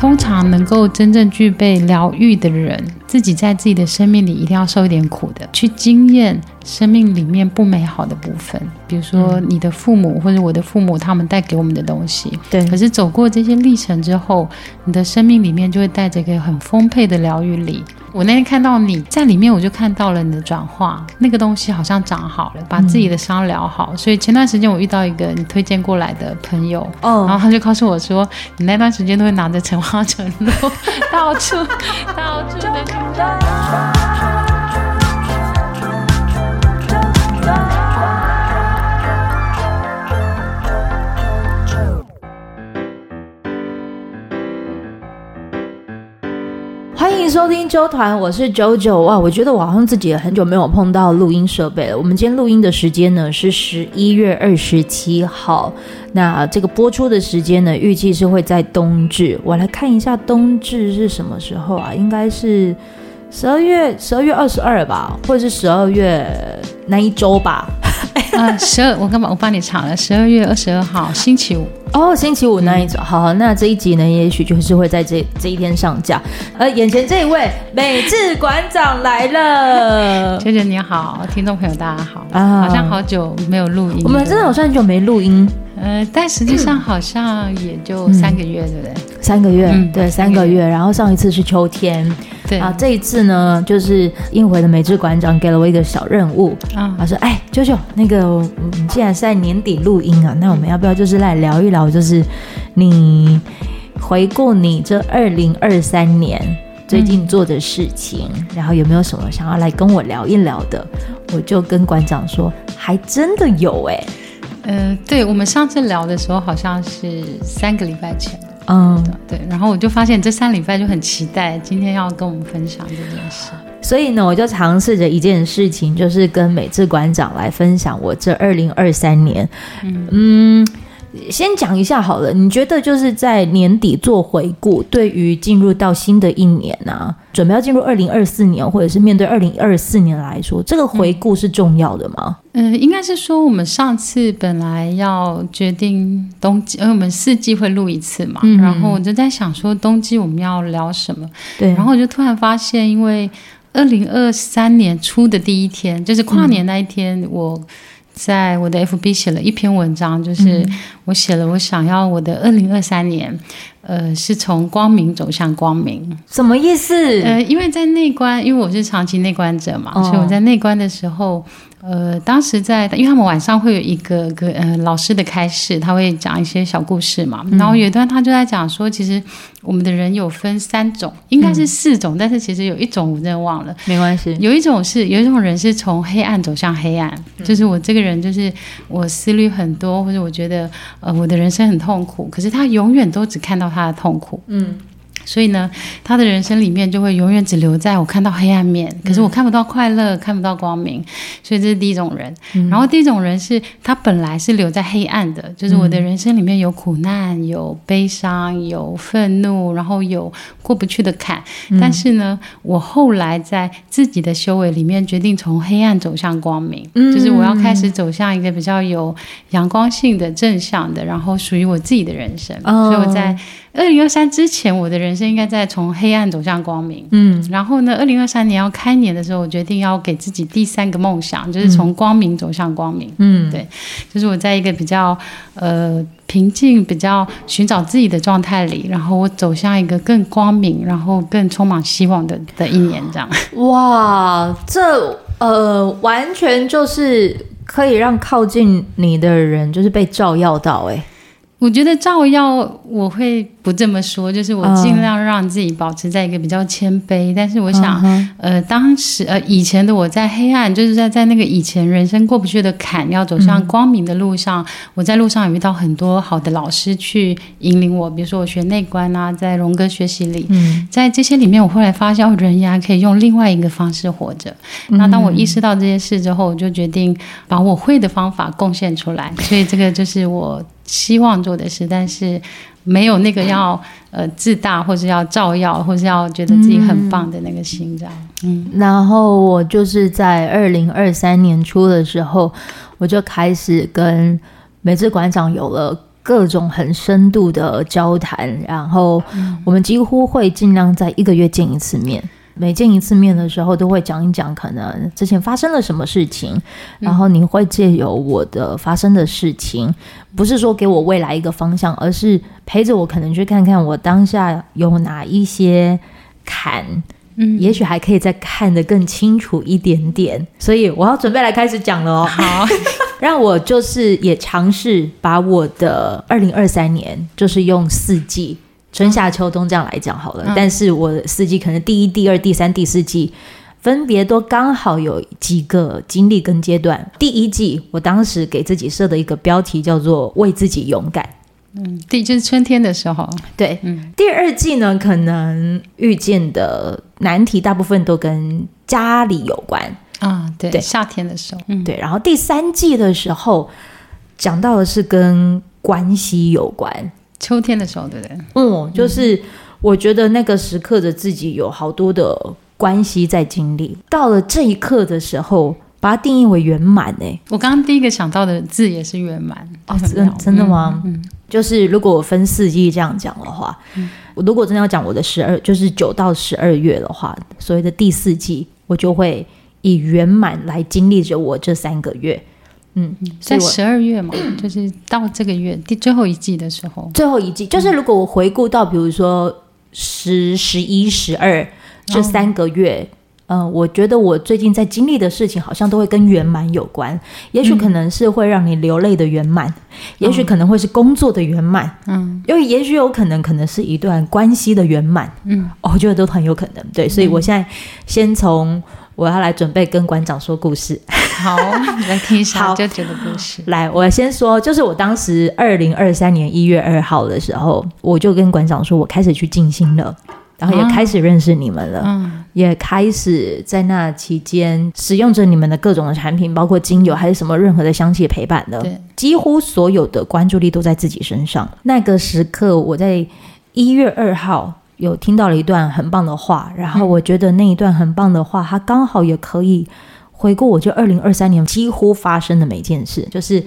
通常能够真正具备疗愈的人，自己在自己的生命里一定要受一点苦的，去经验生命里面不美好的部分。比如说你的父母或者我的父母，他们带给我们的东西。对。可是走过这些历程之后，你的生命里面就会带着一个很丰沛的疗愈力。我那天看到你在里面，我就看到了你的转化，那个东西好像长好了，把自己的伤疗好。嗯、所以前段时间我遇到一个你推荐过来的朋友，哦，然后他就告诉我说，你那段时间都会拿着橙花橙露到处到处的。欢迎收听周团，我是九九哇！我觉得我好像自己也很久没有碰到录音设备了。我们今天录音的时间呢是十一月二十七号，那这个播出的时间呢预计是会在冬至。我来看一下冬至是什么时候啊？应该是十二月十二月二十二吧，或者是十二月那一周吧？啊，十二，我刚把我帮你查了，十二月二十二号星期五。哦，星期五那一种，嗯、好，好，那这一集呢，也许就是会在这这一天上架。呃眼前这一位美智馆长来了，九九你好，听众朋友大家好啊，好像好久没有录音，我们真的好像很久没录音，呃，但实际上好像也就三个月，嗯、对不对？三个月，嗯、对，三个月。然后上一次是秋天。对啊，这一次呢，就是应回的美智馆长给了我一个小任务啊，他说：“哎，舅舅，那个，你既然是在年底录音啊，那我们要不要就是来聊一聊，就是你回顾你这二零二三年最近做的事情，嗯，然后有没有什么想要来跟我聊一聊的？”我就跟馆长说：“还真的有哎，呃，对，我们上次聊的时候好像是三个礼拜前。”嗯，对，然后我就发现这三礼拜就很期待今天要跟我们分享这件事，所以呢，我就尝试着一件事情，就是跟美智馆长来分享我这二零二三年，嗯。嗯先讲一下好了，你觉得就是在年底做回顾，对于进入到新的一年啊，准备要进入二零二四年，或者是面对二零二四年来说，这个回顾是重要的吗？嗯，呃、应该是说我们上次本来要决定冬季，因为我们四季会录一次嘛，嗯、然后我就在想说冬季我们要聊什么，对，然后我就突然发现，因为二零二三年初的第一天，就是跨年那一天，我。嗯在我的 FB 写了一篇文章，就是我写了我想要我的二零二三年，呃，是从光明走向光明，什么意思？呃，因为在内观，因为我是长期内观者嘛，哦、所以我在内观的时候。呃，当时在，因为他们晚上会有一个个呃老师的开示，他会讲一些小故事嘛。嗯、然后有一段他就在讲说，其实我们的人有分三种，应该是四种，嗯、但是其实有一种我真的忘了，没关系。有一种是有一种人是从黑暗走向黑暗，嗯、就是我这个人就是我思虑很多，或者我觉得呃我的人生很痛苦，可是他永远都只看到他的痛苦，嗯。所以呢，他的人生里面就会永远只留在我看到黑暗面，可是我看不到快乐，看不到光明。所以这是第一种人。嗯、然后第一种人是他本来是留在黑暗的，就是我的人生里面有苦难、有悲伤、有愤怒，然后有过不去的坎。嗯、但是呢，我后来在自己的修为里面决定从黑暗走向光明，嗯、就是我要开始走向一个比较有阳光性的、正向的，然后属于我自己的人生。哦、所以我在。二零二三之前，我的人生应该在从黑暗走向光明。嗯，然后呢，二零二三年要开年的时候，我决定要给自己第三个梦想，就是从光明走向光明。嗯，对，就是我在一个比较呃平静、比较寻找自己的状态里，然后我走向一个更光明、然后更充满希望的的一年，这样。哇，这呃，完全就是可以让靠近你的人，就是被照耀到，欸，哎。我觉得照耀，我会不这么说，就是我尽量让自己保持在一个比较谦卑。但是我想，呃，当时呃以前的我在黑暗，就是在在那个以前人生过不去的坎，要走向光明的路上，我在路上也遇到很多好的老师去引领我。比如说我学内观啊，在荣格学习里，在这些里面，我后来发现，人呀可以用另外一个方式活着。那当我意识到这些事之后，我就决定把我会的方法贡献出来。所以这个就是我。希望做的事，但是没有那个要呃自大，或是要照耀，或是要觉得自己很棒的那个心这样。嗯，然后我就是在二零二三年初的时候，我就开始跟美智馆长有了各种很深度的交谈，然后我们几乎会尽量在一个月见一次面。每见一次面的时候，都会讲一讲可能之前发生了什么事情，然后你会借由我的发生的事情，不是说给我未来一个方向，而是陪着我可能去看看我当下有哪一些坎，嗯，也许还可以再看得更清楚一点点。所以我要准备来开始讲了哦。好，让我就是也尝试把我的二零二三年，就是用四季。春夏秋冬这样来讲好了，嗯、但是我四季可能第一、第二、第三、第四季分别都刚好有几个经历跟阶段。第一季我当时给自己设的一个标题叫做“为自己勇敢”，嗯，第就是春天的时候，对，嗯。第二季呢，可能遇见的难题大部分都跟家里有关啊，对，对，夏天的时候，嗯，对。然后第三季的时候讲到的是跟关系有关。秋天的时候，对不对？嗯，就是我觉得那个时刻的自己有好多的关系在经历，到了这一刻的时候，把它定义为圆满。哎，我刚刚第一个想到的字也是圆满。哦，真真的吗？嗯，就是如果我分四季这样讲的话，嗯，我如果真的要讲我的十二，就是九到十二月的话，所谓的第四季，我就会以圆满来经历着我这三个月。嗯，在十二月嘛，就是到这个月第最后一季的时候，最后一季就是如果我回顾到，比如说十、十一、十二这三个月，嗯、呃，我觉得我最近在经历的事情，好像都会跟圆满有关。也许可能是会让你流泪的圆满，嗯、也许可能会是工作的圆满，嗯，因为也许有可能可能是一段关系的圆满，嗯，我觉得都很有可能。对，所以我现在先从。我要来准备跟馆长说故事，好，来听一下舅舅的故事。来，我先说，就是我当时二零二三年一月二号的时候，我就跟馆长说，我开始去静心了，然后也开始认识你们了，嗯，也开始在那期间使用着你们的各种的产品，包括精油还是什么任何的香气陪伴的，对，几乎所有的关注力都在自己身上。那个时刻，我在一月二号。有听到了一段很棒的话，然后我觉得那一段很棒的话，它刚好也可以回顾我这二零二三年几乎发生的每件事。就是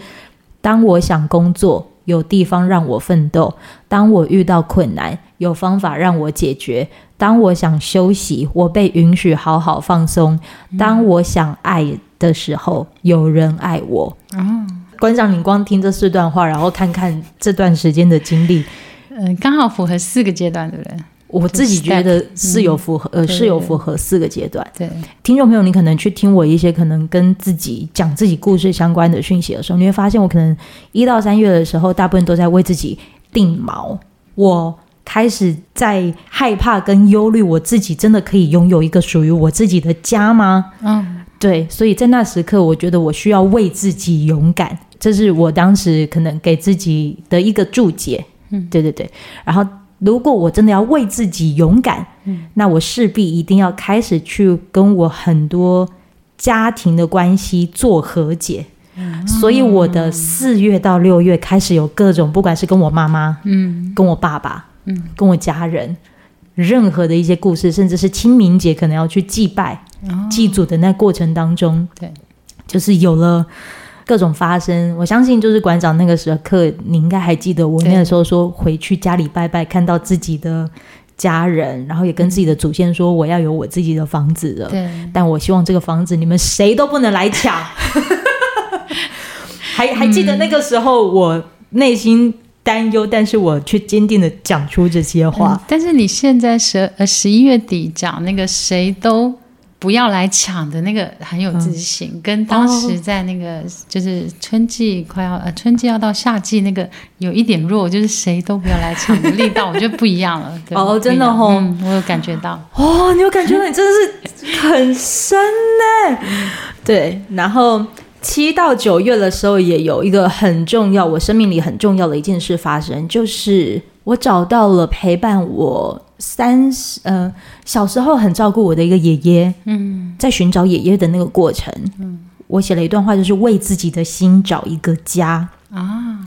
当我想工作，有地方让我奋斗；当我遇到困难，有方法让我解决；当我想休息，我被允许好好放松；当我想爱的时候，有人爱我。嗯，馆长，你光听这四段话，然后看看这段时间的经历，嗯，刚好符合四个阶段，对不对？我自己觉得是有符合，呃，是有符合四个阶段。对，听众朋友，你可能去听我一些可能跟自己讲自己故事相关的讯息的时候，你会发现我可能一到三月的时候，大部分都在为自己定锚。我开始在害怕跟忧虑，我自己真的可以拥有一个属于我自己的家吗？嗯，对。所以在那时刻，我觉得我需要为自己勇敢，这是我当时可能给自己的一个注解。嗯，对对对。然后。如果我真的要为自己勇敢，嗯，那我势必一定要开始去跟我很多家庭的关系做和解。嗯，所以我的四月到六月开始有各种，不管是跟我妈妈，嗯，跟我爸爸，嗯，跟我家人，任何的一些故事，甚至是清明节可能要去祭拜、哦、祭祖的那过程当中，对，就是有了。各种发生，我相信就是馆长那个时刻，你应该还记得我那个时候说回去家里拜拜，看到自己的家人，然后也跟自己的祖先说我要有我自己的房子了。对，但我希望这个房子你们谁都不能来抢。还还记得那个时候我内心担忧，但是我却坚定的讲出这些话。嗯，但是你现在十呃十一月底讲那个谁都。不要来抢的那个很有自信，嗯、跟当时在那个就是春季快要呃春季要到夏季那个有一点弱，就是谁都不要来抢的力道，我觉得不一样了。对哦，真的哦、嗯，我有感觉到。哦，你有感觉到？你真的是很深呢。对，然后七到九月的时候也有一个很重要，我生命里很重要的一件事发生，就是我找到了陪伴我。三十，呃，小时候很照顾我的一个爷爷，嗯，在寻找爷爷的那个过程，嗯，我写了一段话，就是为自己的心找一个家。啊。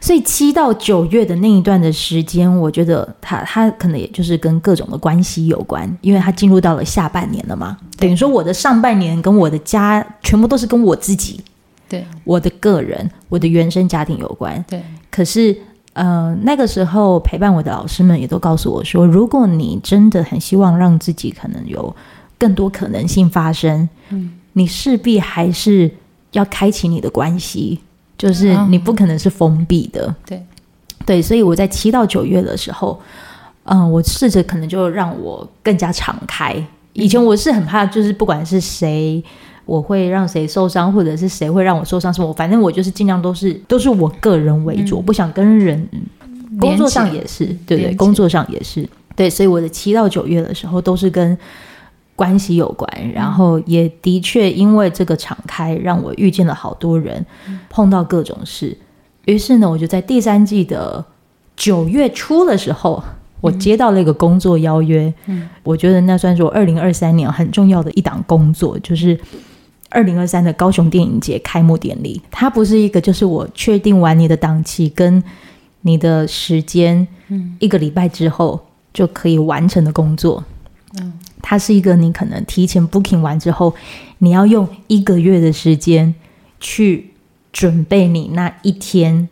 所以七到九月的那一段的时间，我觉得他他可能也就是跟各种的关系有关，因为他进入到了下半年了嘛，等于说我的上半年跟我的家全部都是跟我自己对，我的个人，我的原生家庭有关。对，可是呃，那个时候陪伴我的老师们也都告诉我说，如果你真的很希望让自己可能有更多可能性发生，嗯，你势必还是要开启你的关系，就是你不可能是封闭的。哦、对，对，所以我在七到九月的时候，嗯、呃，我试着可能就让我更加敞开。以前我是很怕，就是不管是谁，我会让谁受伤，或者是谁会让我受伤，什么，反正我就是尽量都是都是我个人为主，嗯、我不想跟人。工作上也是，对对，工作上也是，对，所以我的七到九月的时候都是跟关系有关，然后也的确因为这个敞开，让我遇见了好多人，碰到各种事。于是呢，我就在第三季的九月初的时候。我接到了一个工作邀约，嗯，我觉得那算是我二零二三年很重要的一档工作，就是二零二三的高雄电影节开幕典礼。它不是一个，就是我确定完你的档期跟你的时间，嗯，一个礼拜之后就可以完成的工作，嗯，它是一个你可能提前 booking 完之后，你要用一个月的时间去准备你那一天，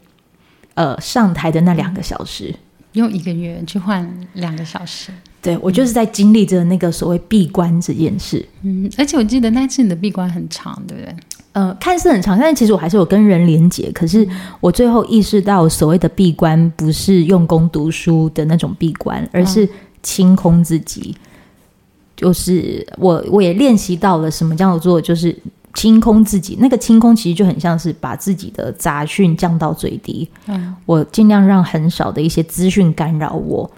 呃，上台的那两个小时。用一个月去换两个小时，对，我就是在经历着那个所谓闭关这件事。嗯，而且我记得那次你的闭关很长，对不对？呃，看似很长，但是其实我还是有跟人连接。可是我最后意识到，所谓的闭关不是用功读书的那种闭关，而是清空自己。哦、就是我我也练习到了什么叫做就是。清空自己，那个清空其实就很像是把自己的杂讯降到最低。嗯，我尽量让很少的一些资讯干扰我。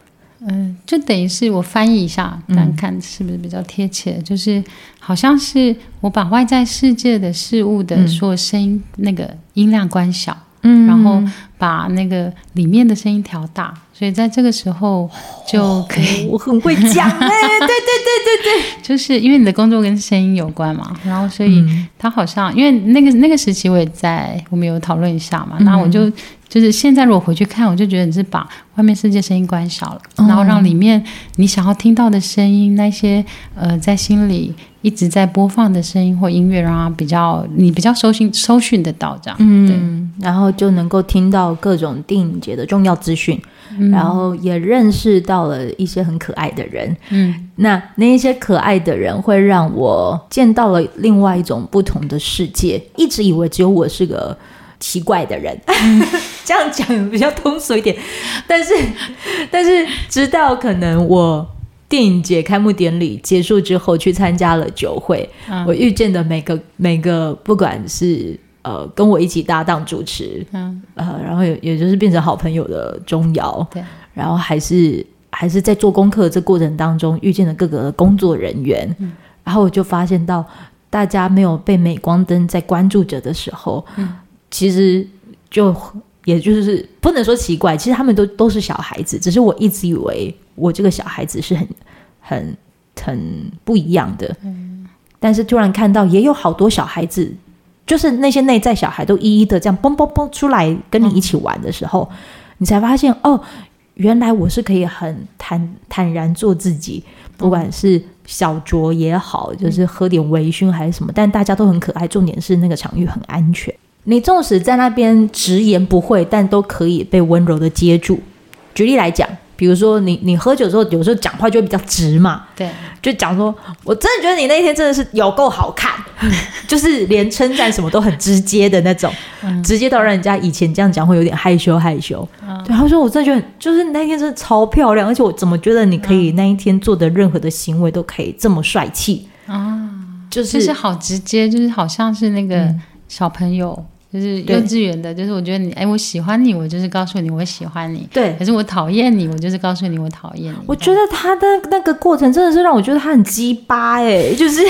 嗯，就等于是我翻译一下，看看是不是比较贴切。嗯，就是好像是我把外在世界的事物的所有声音那个音量关小。嗯，然后把那个里面的声音调大，所以在这个时候就可以。哦、我很会讲 哎，对对对对对，就是因为你的工作跟声音有关嘛，然后所以他好像因为那个那个时期我也在，我们有讨论一下嘛，那、嗯、我就就是现在如果回去看，我就觉得你是把外面世界声音关小了，然后让里面你想要听到的声音那些呃在心里。一直在播放的声音或音乐，让它比较你比较收讯收讯得到这样，嗯，对，然后就能够听到各种电影节的重要资讯，嗯，然后也认识到了一些很可爱的人，嗯，那那一些可爱的人会让我见到了另外一种不同的世界，一直以为只有我是个奇怪的人，嗯，这样讲比较通俗一点，但是 但是直到可能我。电影节开幕典礼结束之后，去参加了酒会。嗯、我遇见的每个每个，不管是呃跟我一起搭档主持，嗯呃，然后也也就是变成好朋友的钟瑶，对，然后还是还是在做功课这过程当中遇见的各个工作人员，嗯、然后我就发现到大家没有被镁光灯在关注着的时候，嗯、其实就也就是不能说奇怪，其实他们都都是小孩子，只是我一直以为。我这个小孩子是很、很、很不一样的，嗯，但是突然看到也有好多小孩子，就是那些内在小孩都一一的这样蹦蹦蹦出来跟你一起玩的时候，嗯，你才发现哦，原来我是可以很坦坦然做自己，不管是小酌也好，就是喝点微醺还是什么，但大家都很可爱，重点是那个场域很安全。你纵使在那边直言不讳，但都可以被温柔的接住。举例来讲。比如说你，你你喝酒之后，有时候讲话就会比较直嘛。对，就讲说，我真的觉得你那一天真的是有够好看，就是连称赞什么都很直接的那种，嗯、直接到让人家以前这样讲会有点害羞害羞。嗯、对，他说我真的觉得，就是那天真的超漂亮，而且我怎么觉得你可以那一天做的任何的行为都可以这么帅气啊？就是就是好直接，就是好像是那个小朋友。嗯就是幼稚园的，就是我觉得你，哎，我喜欢你，我就是告诉你我喜欢你。对，可是我讨厌你，我就是告诉你我讨厌你。我觉得他的那个过程真的是让我觉得他很鸡巴哎，就是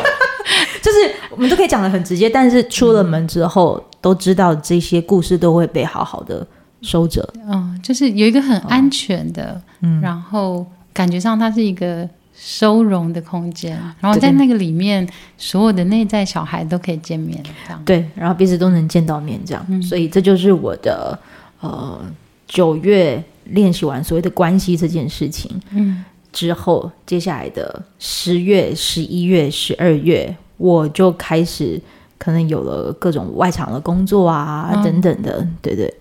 就是我们都可以讲的很直接，但是出了门之后、嗯、都知道这些故事都会被好好的收着。嗯，就是有一个很安全的，嗯，然后感觉上他是一个。收容的空间，然后在那个里面，所有的内在小孩都可以见面，这样。对，然后彼此都能见到面，这样，嗯、所以这就是我的呃九月练习完所谓的关系这件事情，嗯，之后接下来的十月、十一月、十二月，我就开始可能有了各种外场的工作啊、嗯、等等的，对对。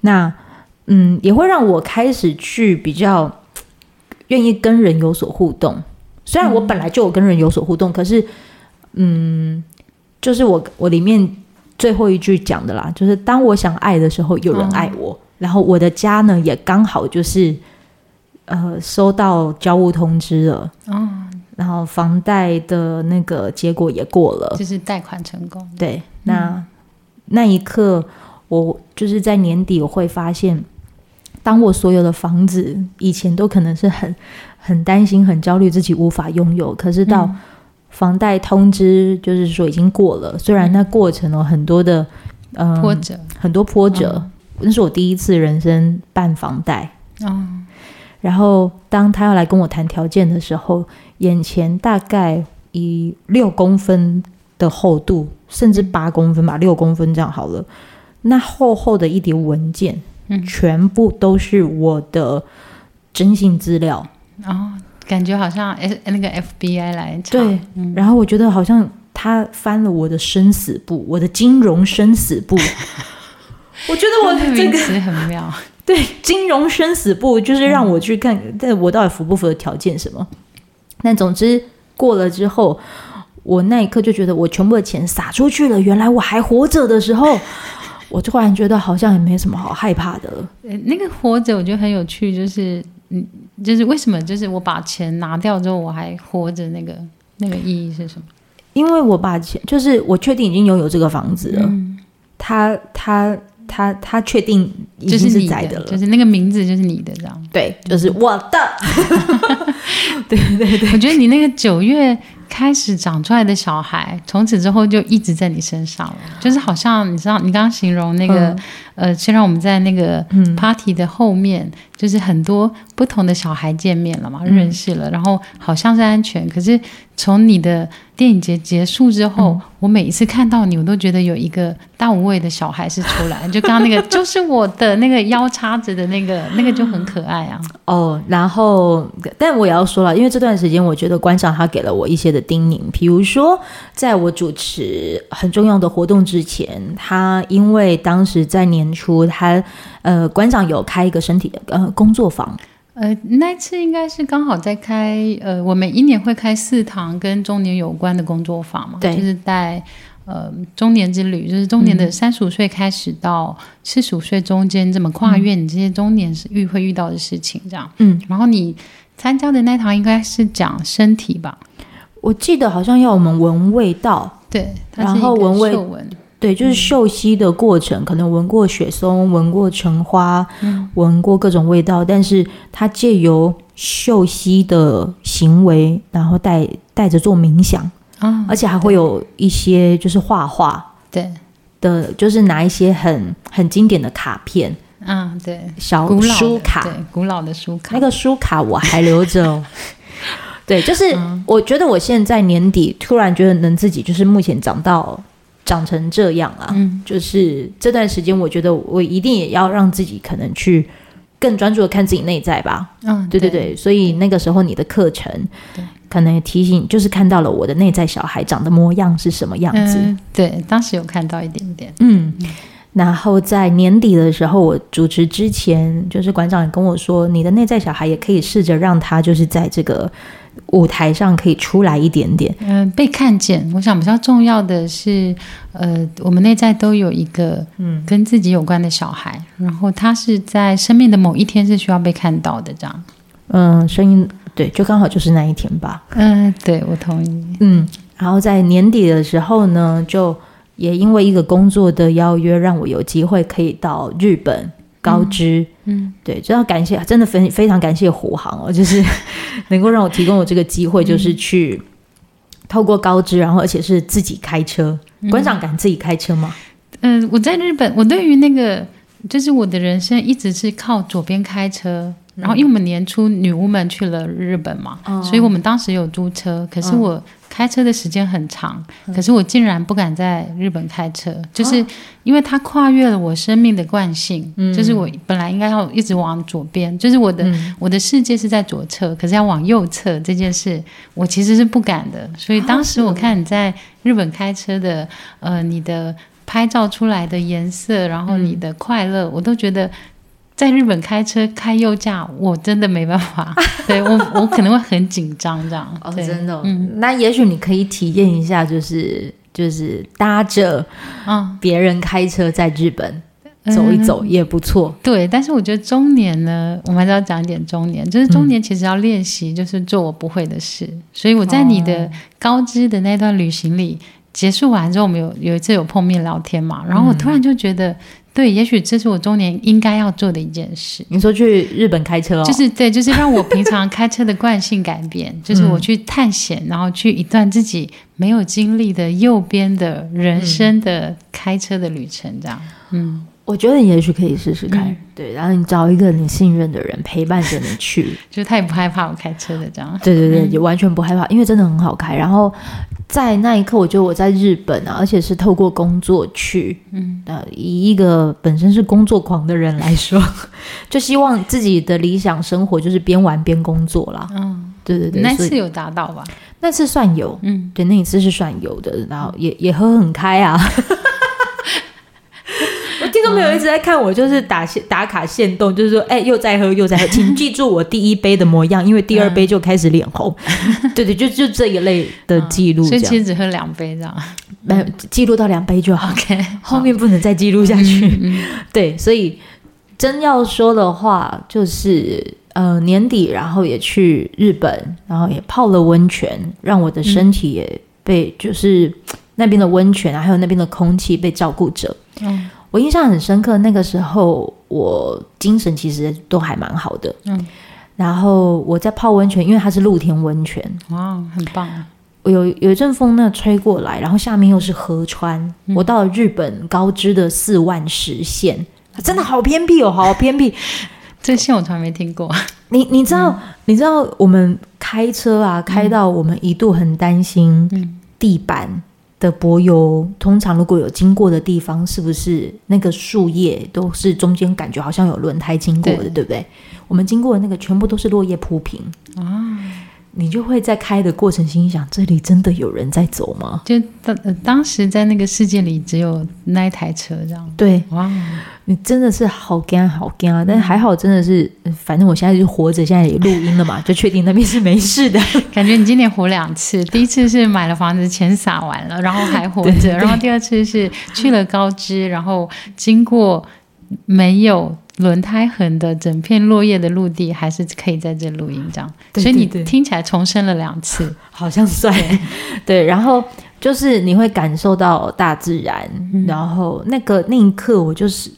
那嗯，也会让我开始去比较愿意跟人有所互动。虽然我本来就有跟人有所互动，嗯、可是嗯，就是我我里面最后一句讲的啦，就是当我想爱的时候，有人爱我。嗯、然后我的家呢，也刚好就是呃收到交屋通知了。嗯然后房贷的那个结果也过了，就是贷款成功。对，那、嗯、那一刻，我就是在年底我会发现，当我所有的房子以前都可能是很很担心、很焦虑自己无法拥有，可是到房贷通知就是说已经过了，嗯、虽然那过程有很多的嗯波折，很多波折，嗯、那是我第一次人生办房贷。嗯然后，当他要来跟我谈条件的时候，眼前大概以六公分的厚度，甚至八公分吧，六公分这样好了。那厚厚的一叠文件，嗯，全部都是我的征信资料。哦，感觉好像 S 那个 FBI 来查。对，嗯，然后我觉得好像他翻了我的生死簿，我的金融生死簿。我觉得我的这个词很妙。对，金融生死簿就是让我去看，但、嗯、我到底符不符合条件什么？但总之过了之后，我那一刻就觉得我全部的钱撒出去了，原来我还活着的时候，我突然觉得好像也没什么好害怕的了。那个活着我觉得很有趣，就是嗯，就是为什么？就是我把钱拿掉之后我还活着，那个那个意义是什么？因为我把钱，就是我确定已经拥有这个房子了，嗯、他他。他他确定已经是在的了，就是那个名字就是你的这样，对，就是我的。对对对，我觉得你那个九月开始长出来的小孩，从此之后就一直在你身上了，就是好像你知道，你刚刚形容那个、呃，虽然我们在那个 party 的后面，嗯、就是很多不同的小孩见面了嘛，嗯、认识了，然后好像是安全，可是从你的。电影节结束之后，嗯、我每一次看到你，我都觉得有一个大无畏的小孩是出来。就刚刚那个，就是我的那个腰叉子的那个，那个就很可爱啊。哦，然后，但我也要说了，因为这段时间，我觉得馆长他给了我一些的叮咛，比如说，在我主持很重要的活动之前，他因为当时在年初，他呃，馆长有开一个身体的呃工作坊。呃，那次应该是刚好在开，呃，我们一年会开四堂跟中年有关的工作坊嘛，对，就是在呃中年之旅，就是中年的三十五岁开始到四十五岁中间这么跨越，你这些中年是遇会遇到的事情这样，嗯，然后你参加的那堂应该是讲身体吧？我记得好像要我们闻味道，对，然后闻味。对，就是嗅吸的过程，嗯、可能闻过雪松，闻过橙花，嗯、闻过各种味道，但是它借由嗅吸的行为，然后带带着做冥想，啊、而且还会有一些就是画画，对的，就是拿一些很很经典的卡片，啊，对，小书卡，对，古老的书卡，那个书卡我还留着哦。对，就是我觉得我现在年底突然觉得能自己就是目前长到。长成这样啊，嗯，就是这段时间，我觉得我一定也要让自己可能去更专注的看自己内在吧。嗯，对对对，对，所以那个时候你的课程，可能也提醒，就是看到了我的内在小孩长的模样是什么样子。嗯，对，当时有看到一点点。嗯，然后在年底的时候，我主持之前，就是馆长也跟我说，你的内在小孩也可以试着让他就是在这个。舞台上可以出来一点点，嗯、呃，被看见。我想比较重要的是，呃，我们内在都有一个，嗯，跟自己有关的小孩，嗯、然后他是在生命的某一天是需要被看到的，这样。嗯，声音对，就刚好就是那一天吧。嗯，对，我同意。嗯，然后在年底的时候呢，就也因为一个工作的邀约，让我有机会可以到日本。高知，嗯，嗯对，真要感谢，真的非非常感谢虎航哦，就是 能够让我提供我这个机会，就是去透过高知，然后而且是自己开车。馆、嗯、长敢自己开车吗？嗯，我在日本，我对于那个就是我的人生一直是靠左边开车，然后因为我们年初女巫们去了日本嘛，嗯、所以我们当时有租车，可是我。开车的时间很长，可是我竟然不敢在日本开车，嗯、就是因为它跨越了我生命的惯性。嗯、就是我本来应该要一直往左边，就是我的、嗯、我的世界是在左侧，可是要往右侧这件事，我其实是不敢的。所以当时我看你在日本开车的，呃，你的拍照出来的颜色，然后你的快乐，嗯、我都觉得。在日本开车开右驾，我真的没办法。对我，我可能会很紧张这样。哦，真的。嗯，那也许你可以体验一下，就是就是搭着嗯别人开车在日本走一走也不错。嗯。对，但是我觉得中年呢，我们还是要讲一点中年，就是中年其实要练习，就是做我不会的事。嗯。所以我在你的高知的那段旅行里结束完之后，我们有有一次有碰面聊天嘛，然后我突然就觉得。对，也许这是我中年应该要做的一件事。你说去日本开车哦？就是对，就是让我平常开车的惯性改变，就是我去探险，然后去一段自己没有经历的右边的人生的开车的旅程，这样。嗯，我觉得你也许可以试试看。嗯、对，然后你找一个你信任的人陪伴着你去，就是他也不害怕我开车的这样。对对对，嗯、也完全不害怕，因为真的很好开。然后。在那一刻，我觉得我在日本啊，而且是透过工作去，嗯，呃，以一个本身是工作狂的人来说，就希望自己的理想生活就是边玩边工作啦。嗯，对对对，那次有达到吧？那次算有，嗯，对，那一次是算有的，然后也也喝很开啊。都没有一直在看我，就是打打卡限动，就是说，哎，又在喝，又在喝，请记住我第一杯的模样，因为第二杯就开始脸红。对 对，就就这一类的记录。所以其实只喝两杯这样，没有记录到两杯就好。OK，后面不能再记录下去。对，所以真要说的话，就是呃年底，然后也去日本，然后也泡了温泉，让我的身体也被就是那边的温泉啊，还有那边的空气被照顾着。嗯。我印象很深刻，那个时候我精神其实都还蛮好的。嗯，然后我在泡温泉，因为它是露天温泉，哇，很棒。我有有一阵风那吹过来，然后下面又是河川。嗯、我到了日本高知的四万十县，真的好偏僻哦，好偏僻。这县我从来没听过。你你知道、嗯、你知道我们开车啊，开到我们一度很担心地板。嗯的柏油，通常如果有经过的地方，是不是那个树叶都是中间感觉好像有轮胎经过的，对，对不对？我们经过的那个全部都是落叶铺平啊。你就会在开的过程心想：这里真的有人在走吗？就当、呃、当时在那个世界里只有那一台车这样。对，哇，你真的是好干好干啊！但还好，真的是，反正我现在就活着，现在也录音了嘛，就确定那边是没事的。感觉你今年活两次，第一次是买了房子，钱撒完了，然后还活着；然后第二次是去了高知，然后经过没有。轮胎痕的整片落叶的陆地，还是可以在这录音这样，对对对，所以你听起来重生了两次，好像算对，对。然后就是你会感受到大自然，嗯、然后那个那一刻，我就是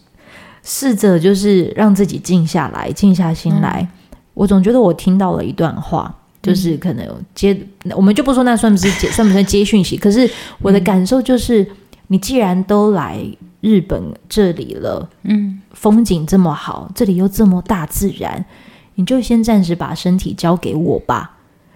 试着就是让自己静下来，静下心来。嗯、我总觉得我听到了一段话，就是可能接，嗯、我们就不说那算不是接，算不算接讯息？可是我的感受就是，嗯、你既然都来。日本这里了，嗯，风景这么好，这里又这么大自然，你就先暂时把身体交给我吧。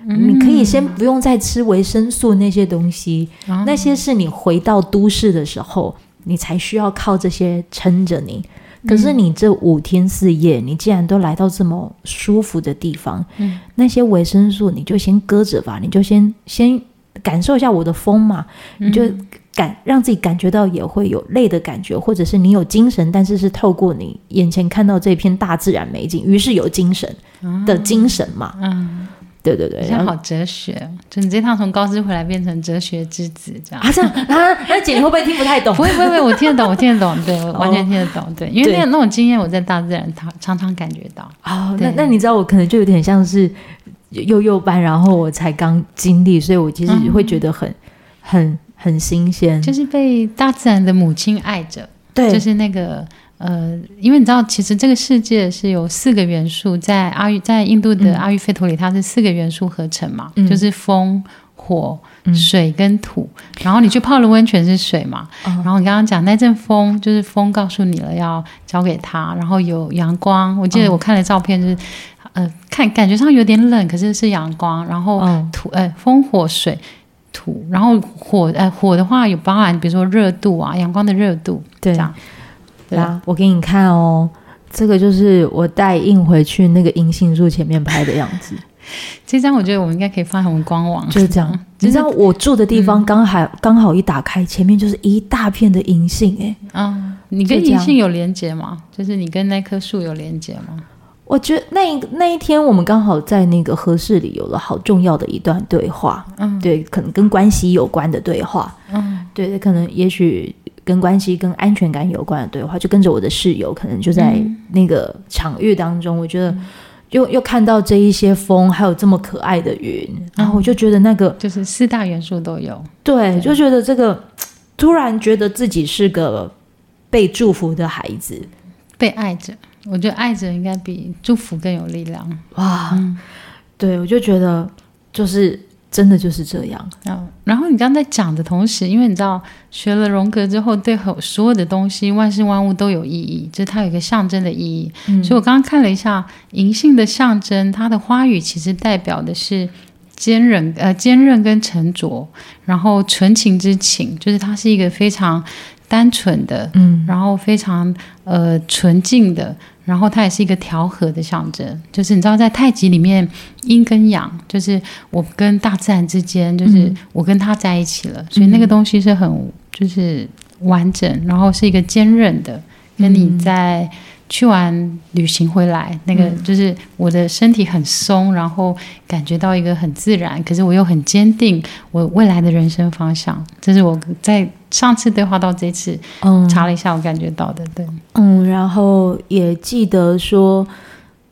嗯，你可以先不用再吃维生素那些东西，嗯，那些是你回到都市的时候，你才需要靠这些撑着你。可是你这五天四夜，你既然都来到这么舒服的地方，嗯，那些维生素你就先搁着吧，你就先先感受一下我的风嘛，你就。感让自己感觉到也会有累的感觉，或者是你有精神，但是是透过你眼前看到这片大自然美景，于是有精神的精神嘛。嗯，嗯对对对，好哲学，就你这趟从高知回来变成哲学之子这样啊？这样啊？那姐你会不会听不太懂？不会不会不会，我听得懂，我听得懂，对我完全听得懂，对，因为那那种经验我在大自然常常常感觉到。哦，那那你知道我可能就有点像是幼幼班，然后我才刚经历，所以我其实会觉得很、嗯、很。很新鲜，就是被大自然的母亲爱着。对，就是那个呃，因为你知道，其实这个世界是有四个元素，在阿育，在印度的阿育吠陀里，它是四个元素合成嘛，嗯、就是风、火、水跟土，然后你去泡了温泉是水嘛，然后你刚刚讲那阵风就是风告诉你了要交给他，然后有阳光，我记得我看了照片就是。呃，看感觉上有点冷，可是是阳光，然后土，呃、嗯，风火水土，然后火，呃，火的话有包含，比如说热度啊，阳光的热度，对，这样，对啊，我给你看哦，这个就是我带印回去那个银杏树前面拍的样子。这张我觉得我们应该可以放在我们官网，就是这样。你知道我住的地方刚好、嗯、刚好一打开，前面就是一大片的银杏，哎，啊，你跟银杏有连接吗？就是你跟那棵树有连接吗？我觉得那一那一天我们刚好在那个和室里有了好重要的一段对话，嗯，对，可能跟关系有关的对话，嗯，对，可能也许跟关系跟安全感有关的对话，就跟着我的室友，可能就在那个场域当中，嗯、我觉得又又看到这一些风，还有这么可爱的云，然后我就觉得那个就是四大元素都有，对，对。就觉得这个突然觉得自己是个被祝福的孩子，被爱着。我觉得爱着应该比祝福更有力量哇！嗯、对，我就觉得就是真的就是这样。嗯，然后你刚才讲的同时，因为你知道学了荣格之后，对所有的东西、万事万物都有意义，就是它有一个象征的意义。嗯、所以我刚刚看了一下银杏的象征，它的花语其实代表的是坚韧呃坚韧跟沉着，然后纯情之情，就是它是一个非常。单纯的，嗯，然后非常呃纯净的，然后它也是一个调和的象征。就是你知道，在太极里面，阴跟阳，就是我跟大自然之间，就是我跟他在一起了，嗯、所以那个东西是很就是完整，然后是一个坚韧的，跟你在。去完旅行回来，那个就是我的身体很松，然后感觉到一个很自然，可是我又很坚定我未来的人生方向。这是我在上次对话到这次，嗯，查了一下我感觉到的，对，嗯，然后也记得说，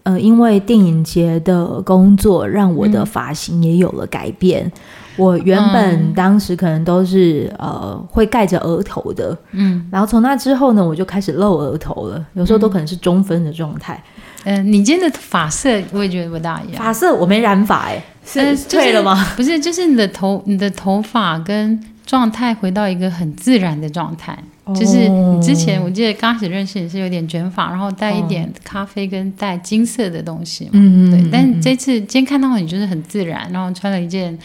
呃，因为电影节的工作，让我的发型也有了改变。嗯我原本当时可能都是、嗯、呃会盖着额头的，嗯，然后从那之后呢，我就开始露额头了，有时候都可能是中分的状态。嗯、呃，你今天的发色我也觉得不大一样。发色我没染发哎、欸，是退了吗？呃就是、不是，就是你的头，你的头发跟状态回到一个很自然的状态。哦、就是你之前我记得刚开始认识你是有点卷发，然后带一点咖啡跟带金色的东西嘛，嗯嗯，对。但这次今天看到你就是很自然，然后穿了一件。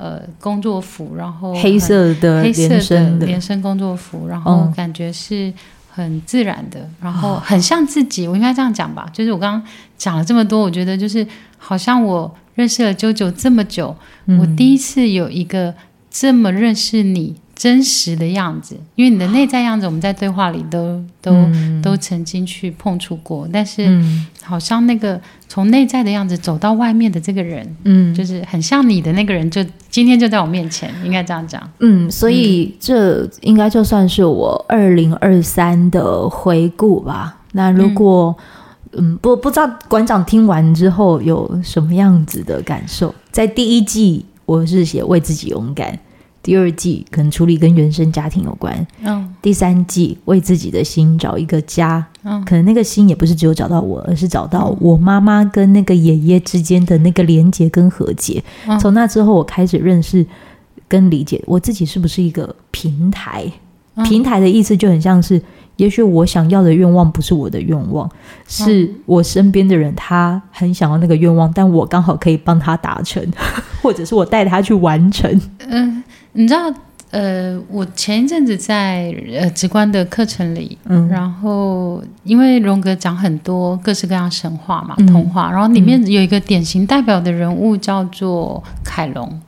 呃，工作服，然后黑色的黑色的连身工作服，然后感觉是很自然的，嗯、然后很像自己。我应该这样讲吧，就是我刚刚讲了这么多，我觉得就是好像我认识了 JoJo 这么久，嗯、我第一次有一个这么认识你。真实的样子，因为你的内在样子，我们在对话里都都、嗯、都曾经去碰触过，但是好像那个从内在的样子走到外面的这个人，嗯，就是很像你的那个人，就今天就在我面前，应该这样讲。嗯，所以这应该就算是我二零二三的回顾吧。那如果嗯，嗯不不知道馆长听完之后有什么样子的感受？在第一季我是写为自己勇敢。第二季可能处理跟原生家庭有关，嗯，第三季为自己的心找一个家，嗯，可能那个心也不是只有找到我，而是找到我妈妈跟那个爷爷之间的那个连结跟和解。嗯，从那之后，我开始认识跟理解我自己是不是一个平台。平台的意思就很像是，也许我想要的愿望不是我的愿望，是我身边的人他很想要那个愿望，但我刚好可以帮他达成，或者是我带他去完成。嗯。你知道，呃，我前一阵子在呃直观的课程里，嗯，然后因为荣格讲很多各式各样神话嘛，嗯、童话，然后里面有一个典型代表的人物叫做凯龙，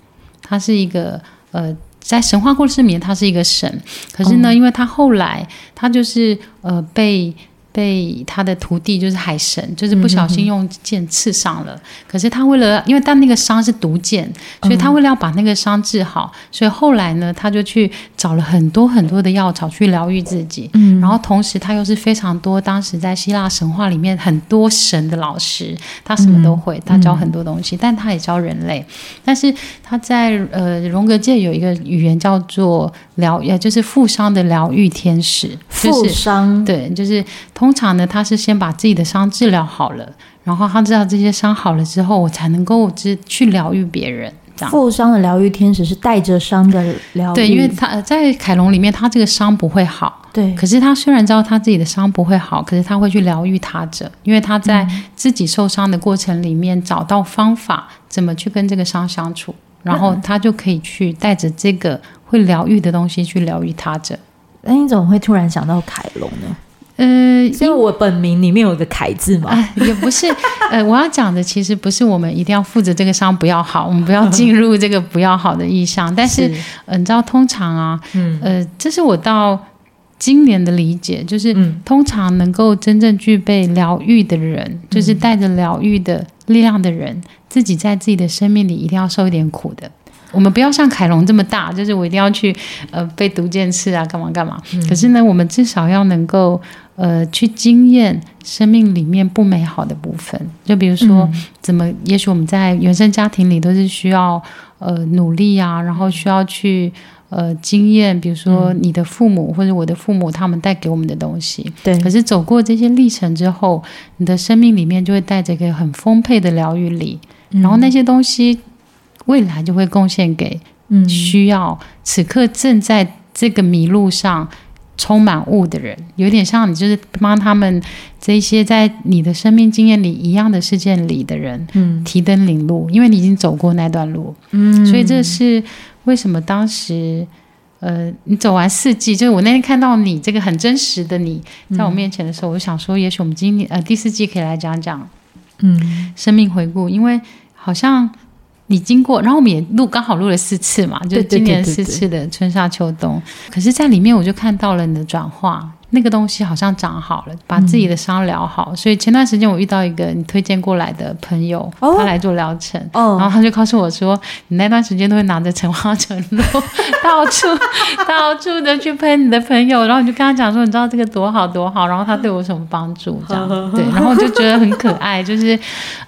他是一个呃，在神话故事里面他是一个神，可是呢，嗯、因为他后来他就是呃被。被他的徒弟就是海神，就是不小心用剑刺伤了。可是他为了，因为但那个伤是毒箭，所以他为了要把那个伤治好，嗯、所以后来呢，他就去找了很多很多的药草去疗愈自己。嗯，然后同时他又是非常多当时在希腊神话里面很多神的老师，他什么都会，嗯、他教很多东西，嗯、但他也教人类。但是他在呃荣格界有一个语言叫做疗，也就是负伤的疗愈天使。负伤，对，就是。通常呢，他是先把自己的伤治疗好了，然后他知道这些伤好了之后，我才能够去疗愈别人。这样。负伤的疗愈天使是带着伤的疗愈，对，因为他在凯龙里面，他这个伤不会好，对。可是他虽然知道他自己的伤不会好，可是他会去疗愈他者，因为他在自己受伤的过程里面找到方法，怎么去跟这个伤相处，然后他就可以去带着这个会疗愈的东西去疗愈他者。那你怎么会突然想到凯龙呢？呃，因为我本名里面有个凯字嘛，啊，也不是。呃，我要讲的其实不是我们一定要负责这个伤不要好，我们不要进入这个不要好的意象。但是，嗯呃，你知道，通常啊，嗯，呃，这是我到今年的理解，就是、嗯、通常能够真正具备疗愈的人，就是带着疗愈的力量的人，自己在自己的生命里一定要受一点苦的。我们不要像凯龙这么大，就是我一定要去呃被毒箭刺啊，干嘛干嘛。嗯、可是呢，我们至少要能够呃去经验生命里面不美好的部分。就比如说，嗯、怎么？也许我们在原生家庭里都是需要呃努力啊，然后需要去呃经验，比如说你的父母或者我的父母他们带给我们的东西。对。可是走过这些历程之后，你的生命里面就会带着一个很丰沛的疗愈力，嗯、然后那些东西。未来就会贡献给需要此刻正在这个迷路上充满雾的人，有点像你就是帮他们这些在你的生命经验里一样的事件里的人，嗯，提灯领路，因为你已经走过那段路，嗯，所以这是为什么当时，呃，你走完四季，就是我那天看到你这个很真实的你在我面前的时候，我就想说，也许我们今年呃第四季可以来讲讲，嗯，生命回顾，因为好像。你经过，然后我们也录，刚好录了四次嘛，就是今年四次的春夏秋冬。可是，在里面我就看到了你的转化，那个东西好像长好了，把自己的伤疗好。嗯、所以前段时间我遇到一个你推荐过来的朋友，哦、他来做疗程，哦、然后他就告诉我说，你那段时间都会拿着橙花橙露，到处 到处的去喷你的朋友，然后你就跟他讲说，你知道这个多好多好，然后他对我什么帮助这样，对，然后我就觉得很可爱，就是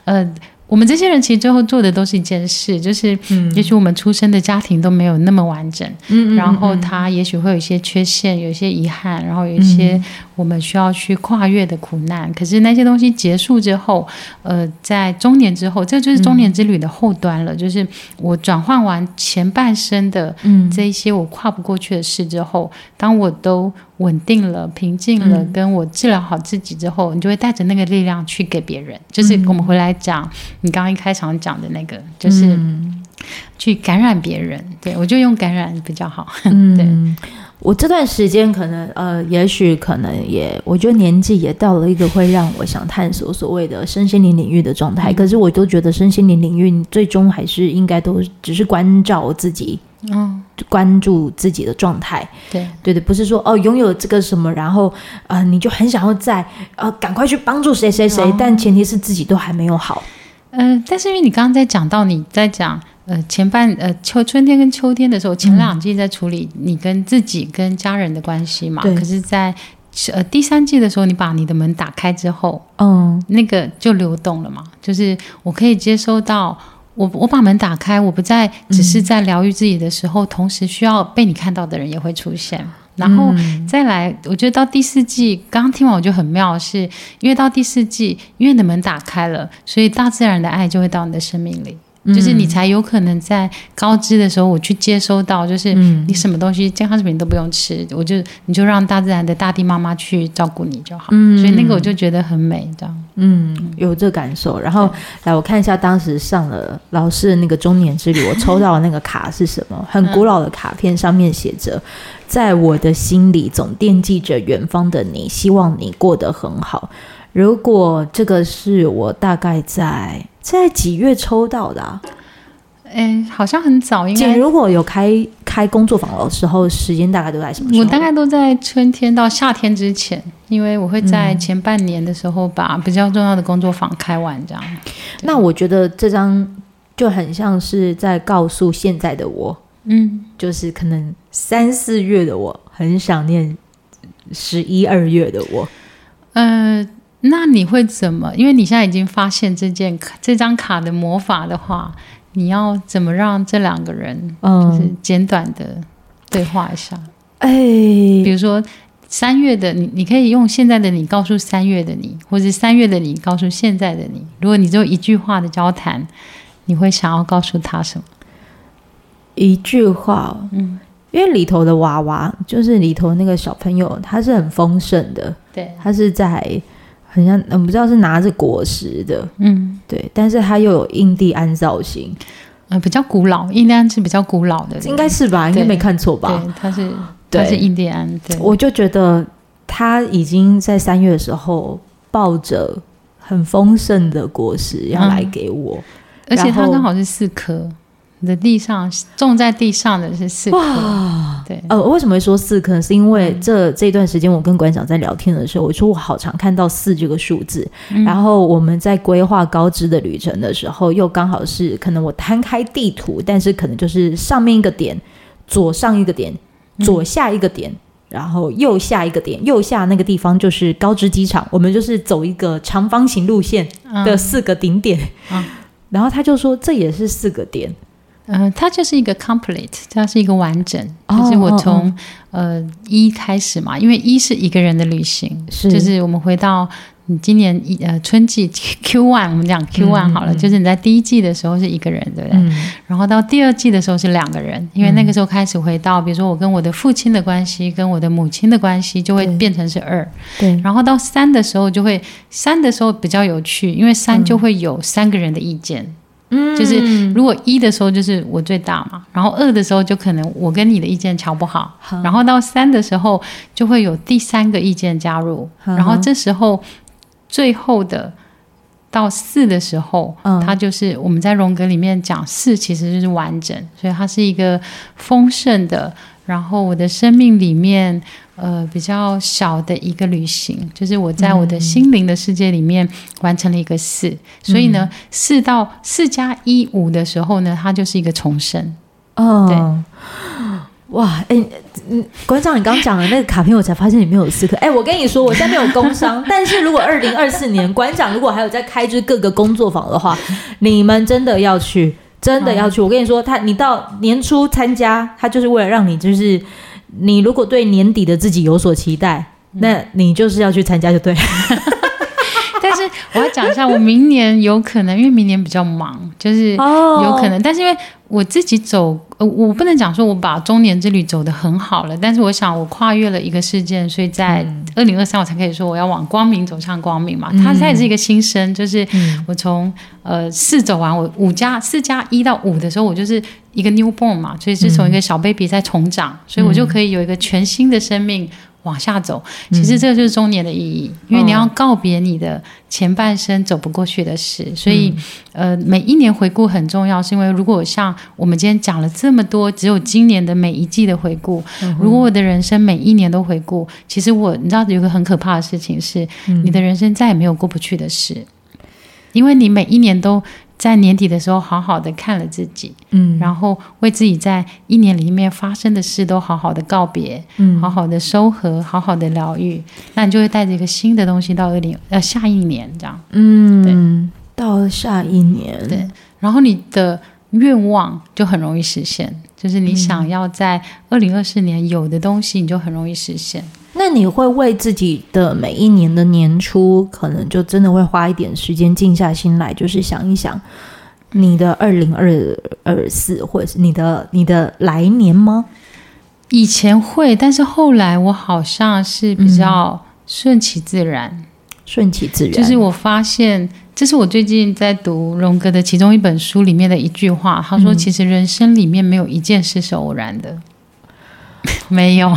呃。我们这些人其实最后做的都是一件事，就是，也许我们出生的家庭都没有那么完整，嗯，然后他也许会有一些缺陷，有一些遗憾，然后有一些我们需要去跨越的苦难。可是那些东西结束之后，呃，在中年之后，这就是中年之旅的后端了。就是我转换完前半生的这一些我跨不过去的事之后，当我都。稳定了，平静了，跟我治疗好自己之后，嗯、你就会带着那个力量去给别人。就是我们回来讲，你刚刚一开场讲的那个，就是去感染别人。对，我就用感染比较好。嗯、对，我这段时间可能呃，也许可能也，我觉得年纪也到了一个会让我想探索所谓的身心灵领域的状态。嗯、可是我都觉得身心灵领域最终还是应该都只是关照自己。嗯，关注自己的状态，对对对，不是说哦，拥有这个什么，然后呃，你就很想要在呃，赶快去帮助谁谁谁，哦、但前提是自己都还没有好。嗯、呃，但是因为你刚刚在讲到你在讲呃前半呃秋春天跟秋天的时候，前两季在处理你跟自己跟家人的关系嘛，对可是在呃第三季的时候，你把你的门打开之后，嗯，那个就流动了嘛，就是我可以接收到。我我把门打开，我不再只是在疗愈自己的时候，嗯、同时需要被你看到的人也会出现。然后再来，我觉得到第四季，刚刚听完我就很妙是，是因为到第四季，因为你的门打开了，所以大自然的爱就会到你的生命里。就是你才有可能在高知的时候，我去接收到，就是你什么东西健康食品都不用吃，我就你就让大自然的大地妈妈去照顾你就好。嗯，所以那个我就觉得很美，这样。嗯，有这感受。然后来我看一下当时上了老师的那个中年之旅，我抽到的那个卡是什么？很古老的卡片，上面写着：“在我的心里总惦记着远方的你，希望你过得很好。”如果这个是我大概在在几月抽到的啊？哎，好像很早，应该。如果有开开工作坊的时候，时间大概都在什么时候？我大概都在春天到夏天之前，因为我会在前半年的时候把比较重要的工作坊开完，这样。那我觉得这张就很像是在告诉现在的我，嗯，就是可能三四月的我很想念十一二月的我，呃。那你会怎么？因为你现在已经发现这件这张卡的魔法的话，你要怎么让这两个人就是简短的对话一下？哎、嗯，比如说三月的你，你可以用现在的你告诉三月的你，或者三月的你告诉现在的你。如果你只有一句话的交谈，你会想要告诉他什么？一句话，嗯，因为里头的娃娃就是里头那个小朋友，他是很丰盛的，对，他是在很像，嗯，不知道是拿着果实的，嗯，对，但是它又有印第安造型，呃，比较古老，印第安是比较古老的，应该是吧？应该没看错吧？对，它是，它是印第安，对，我就觉得他已经在三月的时候抱着很丰盛的果实要来给我，嗯、而且它刚好是四颗。的地上种在地上的是四颗，对，呃，为什么会说四颗？是因为这这段时间我跟馆长在聊天的时候，我说我好常看到四这个数字，嗯、然后我们在规划高知的旅程的时候，又刚好是可能我摊开地图，但是可能就是上面一个点，左上一个点，左下一个点，嗯、然后右下一个点，右下那个地方就是高知机场，我们就是走一个长方形路线的四个顶点，嗯嗯、然后他就说这也是四个点。呃，它就是一个 complete，它是一个完整。哦、就是我从、哦、呃一开始嘛，因为一是一个人的旅行，是就是我们回到你今年一呃春季 Q one，我们讲 Q one 好了，嗯、就是你在第一季的时候是一个人，对不对？嗯、然后到第二季的时候是两个人，因为那个时候开始回到，比如说我跟我的父亲的关系，跟我的母亲的关系就会变成是二。对。然后到三的时候就会三的时候比较有趣，因为三就会有三个人的意见。嗯就是如果一的时候就是我最大嘛，然后二的时候就可能我跟你的意见瞧不好，好。然后到三的时候就会有第三个意见加入，好。然后这时候最后的到四的时候，嗯、它就是我们在荣格里面讲四其实就是完整，所以它是一个丰盛的。然后我的生命里面，呃，比较小的一个旅行，就是我在我的心灵的世界里面完成了一个四。嗯、所以呢，四到四加一五的时候呢，它就是一个重生。哦，对，哇，哎，嗯，馆长，你刚刚讲的那个卡片，我才发现里面有四颗。哎，我跟你说，我现在没有工商，但是如果二零二四年馆长如果还有在开支各个工作坊的话，你们真的要去。真的要去，我跟你说，他你到年初参加，他就是为了让你，就是你如果对年底的自己有所期待，那你就是要去参加就对了。但是我要讲一下，我明年有可能，因为明年比较忙，就是有可能，但是因为。我自己走，呃，我不能讲说我把中年之旅走得很好了，但是我想我跨越了一个事件，所以在二零二三我才可以说我要往光明走向光明嘛。它现在是一个新生，就是我从呃四走完，我五加四加一到五的时候，我就是一个 newborn 嘛，所以是从一个小 baby 在重长，所以我就可以有一个全新的生命。往下走，其实这个就是中年的意义，嗯、因为你要告别你的前半生走不过去的事，嗯、所以呃，每一年回顾很重要，是因为如果像我们今天讲了这么多，只有今年的每一季的回顾，嗯、如果我的人生每一年都回顾，其实我你知道有个很可怕的事情是，嗯、你的人生再也没有过不去的事，因为你每一年都。在年底的时候，好好的看了自己，嗯，然后为自己在一年里面发生的事都好好的告别，嗯，好好的收合，好好的疗愈，那你就会带着一个新的东西到二零呃下一年这样，嗯，对，到下一年，对，然后你的愿望就很容易实现，就是你想要在二零二四年有的东西，你就很容易实现。那你会为自己的每一年的年初，可能就真的会花一点时间静下心来，就是想一想你的二零二二四，或者是你的你的来年吗？以前会，但是后来我好像是比较顺其自然，嗯、顺其自然。就是我发现，这是我最近在读荣格的其中一本书里面的一句话，他说：“其实人生里面没有一件事是偶然的。” 没有，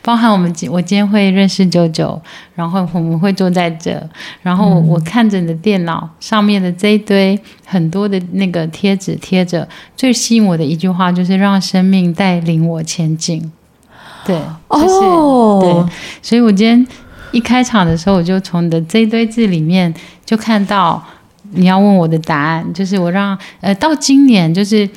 包含我们今我今天会认识九九，然后我们会坐在这，然后我看着你的电脑上面的这一堆很多的那个贴纸贴着，最吸引我的一句话就是让生命带领我前进。对，就是、哦、对，所以我今天一开场的时候，我就从你的这一堆字里面就看到你要问我的答案，就是我让呃到今年就是。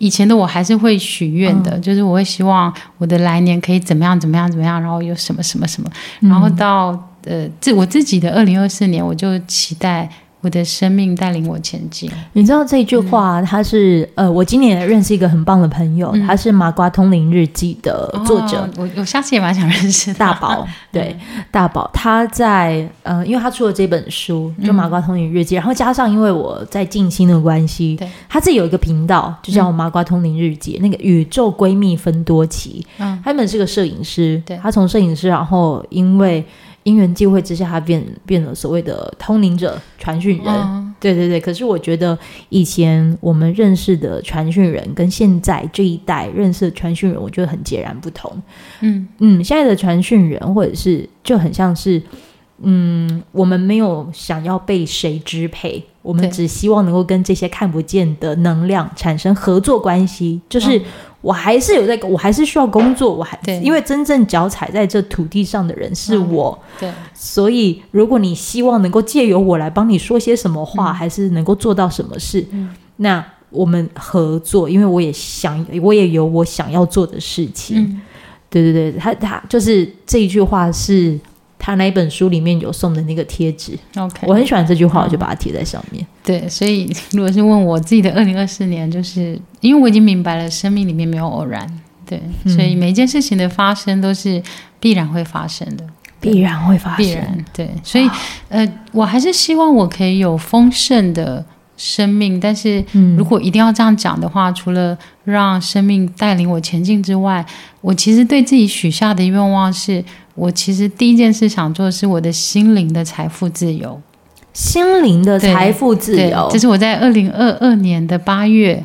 以前的我还是会许愿的，嗯、就是我会希望我的来年可以怎么样怎么样怎么样，然后有什么什么什么，然后到呃自我自己的二零二四年，我就期待我的生命带领我前进。你知道这句话，他是、嗯、呃，我今年也认识一个很棒的朋友，嗯、他是《麻瓜通灵日记》的作者。哦、我我下次也蛮想认识大宝。对，嗯、大宝他在呃，因为他出了这本书，就《麻瓜通灵日记》，然后加上因为我在静心的关系，对，他自己有一个频道，就叫《麻瓜通灵日记》，嗯、那个宇宙闺蜜分多奇。嗯，他原本是个摄影师，对，他从摄影师，然后因为。因缘际会之下，他变变了所谓的通灵者、传讯人。嗯、对对对，可是我觉得以前我们认识的传讯人，跟现在这一代认识的传讯人，我觉得很截然不同。嗯嗯，现在的传讯人，或者是就很像是，嗯，我们没有想要被谁支配，我们只希望能够跟这些看不见的能量产生合作关系，就是。嗯我还是有在，我还是需要工作，我还对，因为真正脚踩在这土地上的人是我，嗯、对，所以如果你希望能够借由我来帮你说些什么话，嗯、还是能够做到什么事，嗯、那我们合作，因为我也想，我也有我想要做的事情，嗯、对对对，他他就是这一句话是。他那一本书里面有送的那个贴纸，OK，我很喜欢这句话，我就把它贴在上面。对，所以如果是问我自己的二零二四年，就是因为我已经明白了，生命里面没有偶然，对，嗯、所以每一件事情的发生都是必然会发生的，必然会发生，必然对。所以呃，我还是希望我可以有丰盛的生命，但是如果一定要这样讲的话，除了让生命带领我前进之外，我其实对自己许下的愿望是。我其实第一件事想做的是我的心灵的财富自由，心灵的财富自由，这是我在二零二二年的八月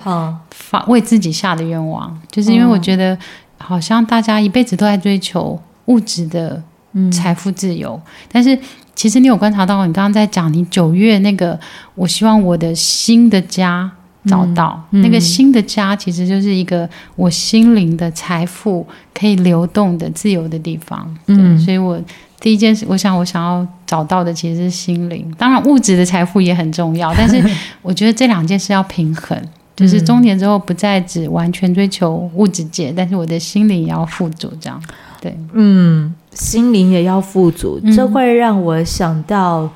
发为自己下的愿望，嗯、就是因为我觉得好像大家一辈子都在追求物质的财富自由，嗯、但是其实你有观察到，你刚刚在讲你九月那个，我希望我的新的家。找到、嗯、那个新的家，其实就是一个我心灵的财富可以流动的自由的地方。嗯，所以我第一件事，我想我想要找到的其实是心灵。当然，物质的财富也很重要，但是我觉得这两件事要平衡。就是中年之后不再只完全追求物质界，但是我的心灵也要富足。这样，对，嗯，心灵也要富足，这会让我想到。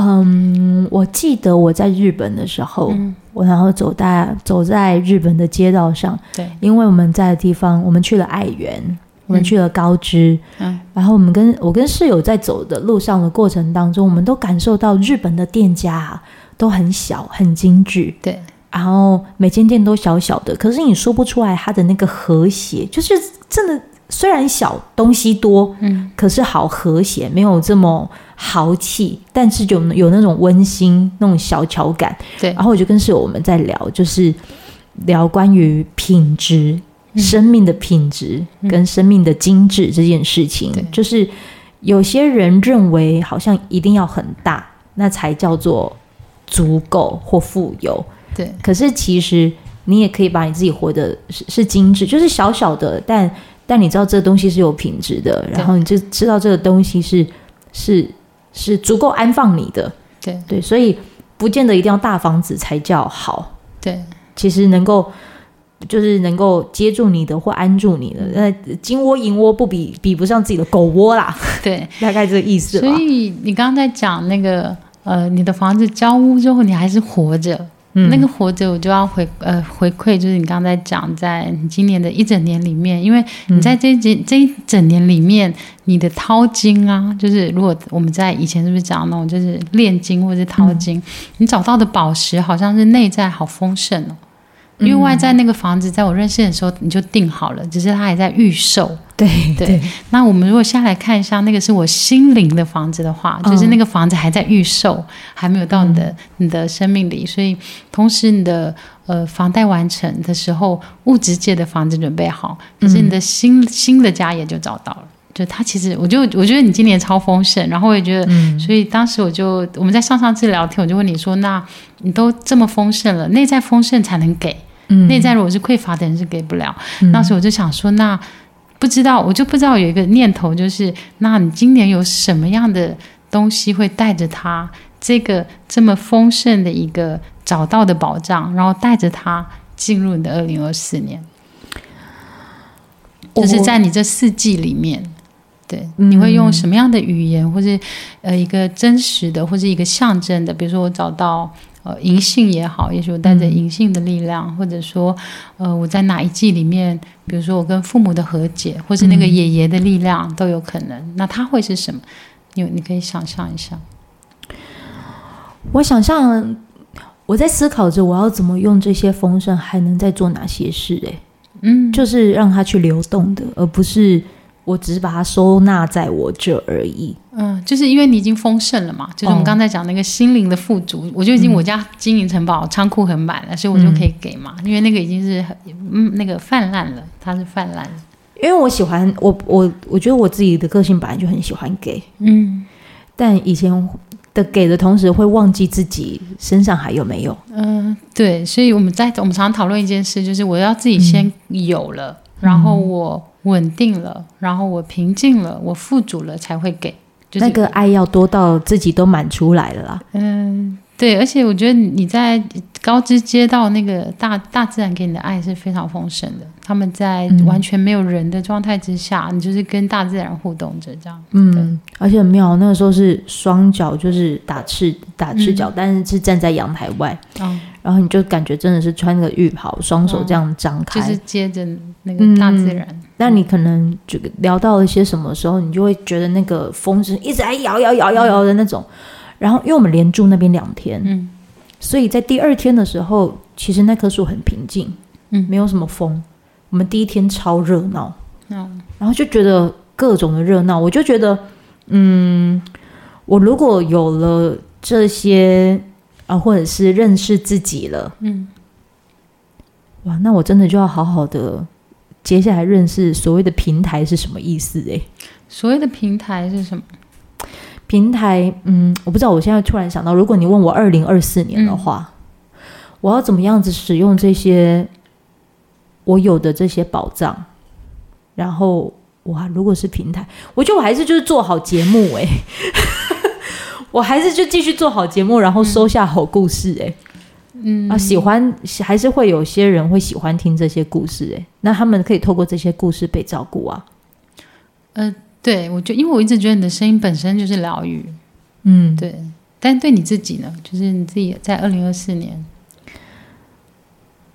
嗯，我记得我在日本的时候，嗯、我然后走在走在日本的街道上，对，因为我们在的地方，我们去了爱媛，我们去了高知，嗯，然后我们跟我跟室友在走的路上的过程当中，我们都感受到日本的店家都很小，很精致，对，然后每间店都小小的，可是你说不出来它的那个和谐，就是真的。虽然小东西多，嗯，可是好和谐，没有这么豪气，但是就有那种温馨、那种小巧感。对，然后我就跟室友我们在聊，就是聊关于品质、嗯、生命的品质跟生命的精致这件事情。就是有些人认为好像一定要很大，那才叫做足够或富有。对，可是其实你也可以把你自己活得是是精致，就是小小的，但。但你知道这个东西是有品质的，然后你就知道这个东西是是是足够安放你的，对。对，所以不见得一定要大房子才叫好，对，其实能够就是能够接住你的或安住你的，那金窝银窝不比比不上自己的狗窝啦，对，大概这个意思。所以你刚刚在讲那个呃，你的房子交屋之后，你还是活着。嗯、那个活着，我就要回呃回馈，就是你刚才讲，在今年的一整年里面，因为你在这这这一整年里面，你的淘金啊，就是如果我们在以前是不是讲那种，就是炼金或者是淘金，嗯、你找到的宝石好像是内在好丰盛哦。因为外在那个房子，在我认识的时候你就定好了，只是它还在预售。对对，那我们如果下来看一下，那个是我心灵的房子的话，就是那个房子还在预售，嗯、还没有到你的你的生命里。所以，同时你的呃房贷完成的时候，物质界的房子准备好，可是你的新、嗯、新的家也就找到了。就他其实，我就我觉得你今年超丰盛，然后我也觉得，嗯、所以当时我就我们在上上次聊天，我就问你说，那你都这么丰盛了，内在丰盛才能给。嗯、内在如果是匮乏的人是给不了。嗯、当时我就想说，那不知道，我就不知道有一个念头，就是那你今年有什么样的东西会带着他这个这么丰盛的一个找到的保障，然后带着他进入你的二零二四年，就是在你这四季里面，对，你会用什么样的语言，或是呃一个真实的，或者一个象征的？比如说我找到呃银杏也好，也许我带着银杏的力量，或者说呃我在哪一季里面，比如说我跟父母的和解，或是那个爷爷的力量都有可能。那它会是什么？你你可以想象一下。我想象我在思考着我要怎么用这些丰盛，还能再做哪些事？哎，嗯，就是让它去流动的，而不是。我只是把它收纳在我这而已。嗯，就是因为你已经丰盛了嘛，就是我们刚才讲那个心灵的富足，哦、我就已经我家金银城堡仓库很满了，所以我就可以给嘛。嗯、因为那个已经是很嗯那个泛滥了，它是泛滥。因为我喜欢我我我觉得我自己的个性本来就很喜欢给，嗯，但以前的给的同时会忘记自己身上还有没有。嗯，对，所以我们在我们常常讨论一件事，就是我要自己先有了，嗯、然后我。稳定了，然后我平静了，我富足了，才会给。就是、那个爱要多到自己都满出来了啦。嗯。对，而且我觉得你在高知街道那个大大自然给你的爱是非常丰盛的。他们在完全没有人的状态之下，嗯、你就是跟大自然互动着这样。嗯，而且很妙，那个时候是双脚就是打赤打赤脚，嗯、但是是站在阳台外。嗯、然后你就感觉真的是穿个浴袍，双手这样张开，就是接着那个大自然。那、嗯、你可能就聊到了一些什么时候，你就会觉得那个风是一直在摇摇摇摇摇的那种。然后，因为我们连住那边两天，嗯，所以在第二天的时候，其实那棵树很平静，嗯，没有什么风。我们第一天超热闹，嗯，然后就觉得各种的热闹，我就觉得，嗯，我如果有了这些啊，或者是认识自己了，嗯，哇，那我真的就要好好的接下来认识所谓的平台是什么意思？诶，所谓的平台是什么？平台，嗯，我不知道。我现在突然想到，如果你问我二零二四年的话，嗯、我要怎么样子使用这些我有的这些宝藏？然后，哇，如果是平台，我觉得我还是就是做好节目、欸，诶，我还是就继续做好节目，然后收下好故事、欸，诶，嗯啊，喜欢还是会有些人会喜欢听这些故事、欸，诶，那他们可以透过这些故事被照顾啊，嗯、呃。对，我就因为我一直觉得你的声音本身就是疗愈，嗯，对。但对你自己呢？就是你自己在二零二四年。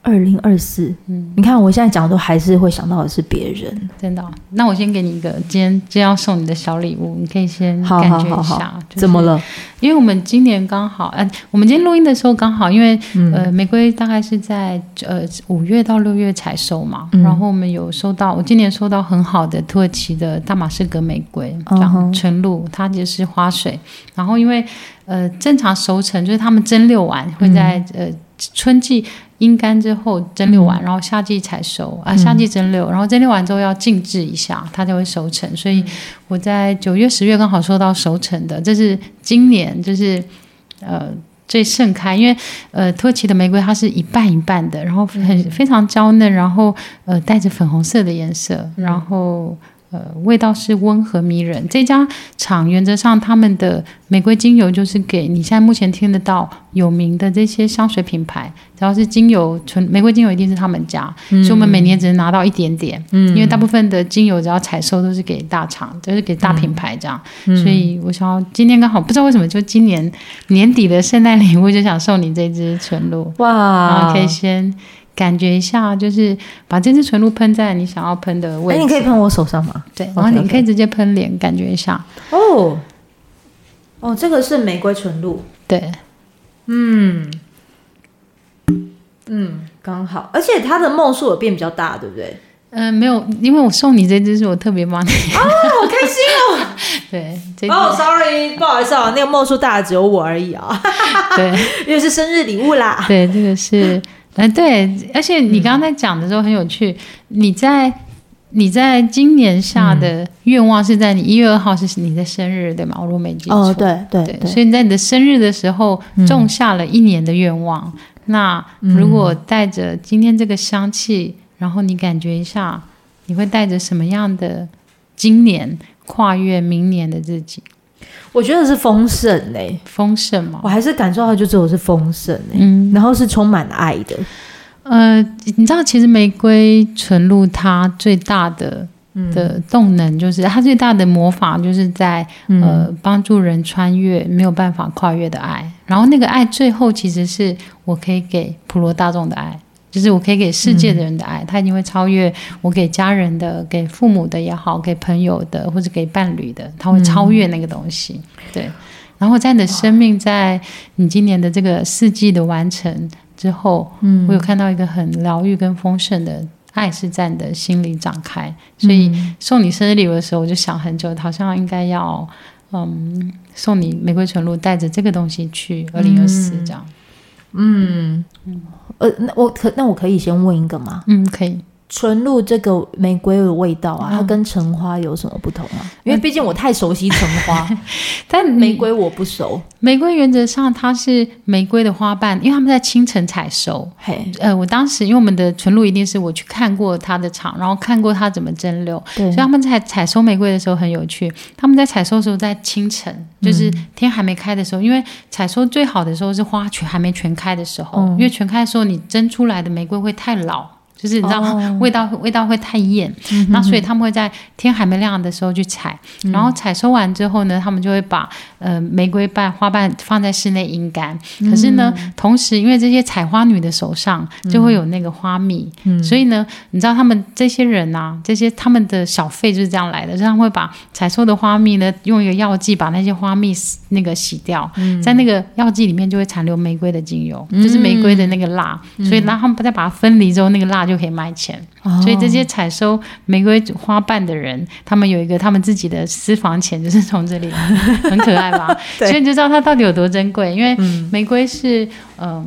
二零二四，嗯，你看我现在讲的都还是会想到的是别人，真的、哦。那我先给你一个今天今天要送你的小礼物，你可以先感觉一下。好好好好就是、怎么了？因为我们今年刚好，呃，我们今天录音的时候刚好，因为、嗯、呃，玫瑰大概是在呃五月到六月采收嘛，嗯、然后我们有收到，我今年收到很好的土耳其的大马士革玫瑰，这样纯露，它就是花水。然后因为呃正常熟成就是他们蒸馏完会在、嗯、呃春季。阴干之后蒸馏完，然后夏季采收啊，夏季蒸馏，然后蒸馏完之后要静置一下，它才会熟成。所以我在九月、十月刚好收到熟成的，这是今年就是呃最盛开，因为呃土耳其的玫瑰它是一半一半的，然后很非常娇嫩，然后呃带着粉红色的颜色，然后。呃，味道是温和迷人。这家厂原则上他们的玫瑰精油就是给你现在目前听得到有名的这些香水品牌，只要是精油纯玫瑰精油一定是他们家，嗯、所以我们每年只能拿到一点点，嗯、因为大部分的精油只要采收都是给大厂，就是给大品牌这样。嗯、所以我想要今天刚好不知道为什么就今年年底的圣诞礼物就想送你这支纯露哇，可以先。感觉一下，就是把这支纯露喷在你想要喷的位置。哎，你可以喷我手上吗？对，然后你可以直接喷脸，感觉一下。哦，哦，这个是玫瑰纯露。对，嗯，嗯，刚好，而且它的梦数有变比较大，对不对？嗯，没有，因为我送你这支是我特别帮你。哦，好开心哦。对，哦，sorry，不好意思啊，那个梦数大的只有我而已啊。对，因为是生日礼物啦。对，这个是。嗯，对，而且你刚才讲的时候很有趣。嗯、你在你在今年下的愿望是在你一月二号是你的生日，对吗？我如果没记错。哦，对对对，对。所以你在你的生日的时候种下了一年的愿望。嗯、那如果带着今天这个香气，然后你感觉一下，你会带着什么样的今年跨越明年的自己？我觉得是丰盛嘞，丰盛嘛，我还是感受到就只有是丰盛嘞，嗯，然后是充满爱的，呃，你知道其实玫瑰纯露它最大的的动能，就是它最大的魔法，就是在呃帮助人穿越没有办法跨越的爱。然后那个爱最后其实是我可以给普罗大众的爱，就是我可以给世界的人的爱，他一定会超越我给家人的、给父母的也好，给朋友的或者给伴侣的，他会超越那个东西。对。然后在你的生命，在你今年的这个四季的完成之后，嗯，我有看到一个很疗愈跟丰盛的爱是在你的心里展开。所以送你生日礼物的时候，我就想很久，好像应该要嗯送你玫瑰纯露，带着这个东西去二零二四这样。嗯嗯，呃，那我可那我可以先问一个吗？嗯，可以。纯露这个玫瑰的味道啊，它跟橙花有什么不同啊？因为毕竟我太熟悉橙花，但玫瑰我不熟。玫瑰原则上它是玫瑰的花瓣，因为他们在清晨采收。嘿，呃，我当时因为我们的纯露一定是我去看过它的厂，然后看过它怎么蒸馏，所以他们在采收玫瑰的时候很有趣。他们在采收的时候在清晨，就是天还没开的时候，嗯、因为采收最好的时候是花全还没全开的时候，嗯、因为全开的时候你蒸出来的玫瑰会太老。就是你知道，味道味道会太艳，嗯、那所以他们会在天还没亮的时候去采，嗯、然后采收完之后呢，他们就会把呃玫瑰瓣花瓣放在室内阴干。嗯、可是呢，同时因为这些采花女的手上就会有那个花蜜，嗯、所以呢，你知道他们这些人啊，这些他们的小费就是这样来的，所以他们会把采收的花蜜呢，用一个药剂把那些花蜜那个洗掉，嗯、在那个药剂里面就会残留玫瑰的精油，嗯、就是玫瑰的那个蜡，嗯、所以然后他们再把它分离之后，那个蜡就。就可以卖钱，哦、所以这些采收玫瑰花瓣的人，他们有一个他们自己的私房钱，就是从这里，很可爱吧？所以你就知道它到底有多珍贵，因为玫瑰是嗯。呃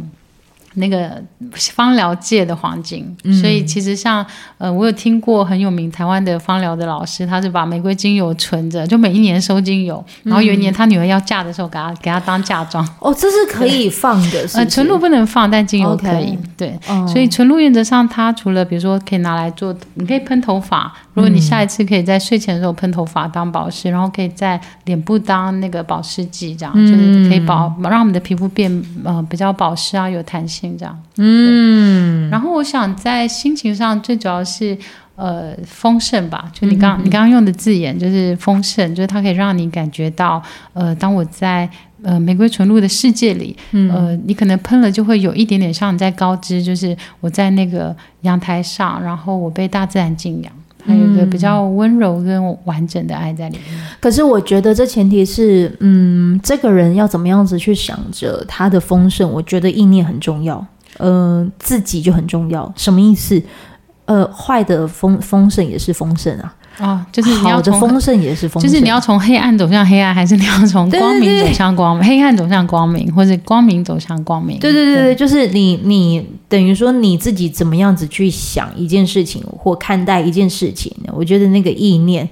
那个芳疗界的黄金，嗯、所以其实像呃，我有听过很有名台湾的芳疗的老师，他是把玫瑰精油存着，就每一年收精油，然后有一年他女儿要嫁的时候，给他给他当嫁妆。哦，这是可以放的是是，呃，纯露不能放，但精油可以。Okay. 对，哦、所以纯露原则上，它除了比如说可以拿来做，你可以喷头发。如果你下一次可以在睡前的时候喷头发当保湿，然后可以在脸部当那个保湿剂，这样、嗯、就是可以保让我们的皮肤变呃比较保湿啊，有弹性这样。嗯。然后我想在心情上最主要是呃丰盛吧，就你刚、嗯、你刚刚用的字眼就是丰盛，就是它可以让你感觉到呃当我在呃玫瑰纯露的世界里，嗯、呃你可能喷了就会有一点点像你在高知，就是我在那个阳台上，然后我被大自然敬仰。还有一个比较温柔跟完整的爱在里面。可是我觉得这前提是，嗯，这个人要怎么样子去想着他的丰盛？我觉得意念很重要，嗯、呃，自己就很重要。什么意思？呃，坏的丰丰盛也是丰盛啊。哦，就是你要从丰盛也是丰盛，就是你要从黑暗走向黑暗，还是你要从光明走向光明？对对对，黑暗走向光明，或者光明走向光明？对对对对，对就是你你等于说你自己怎么样子去想一件事情或看待一件事情，我觉得那个意念，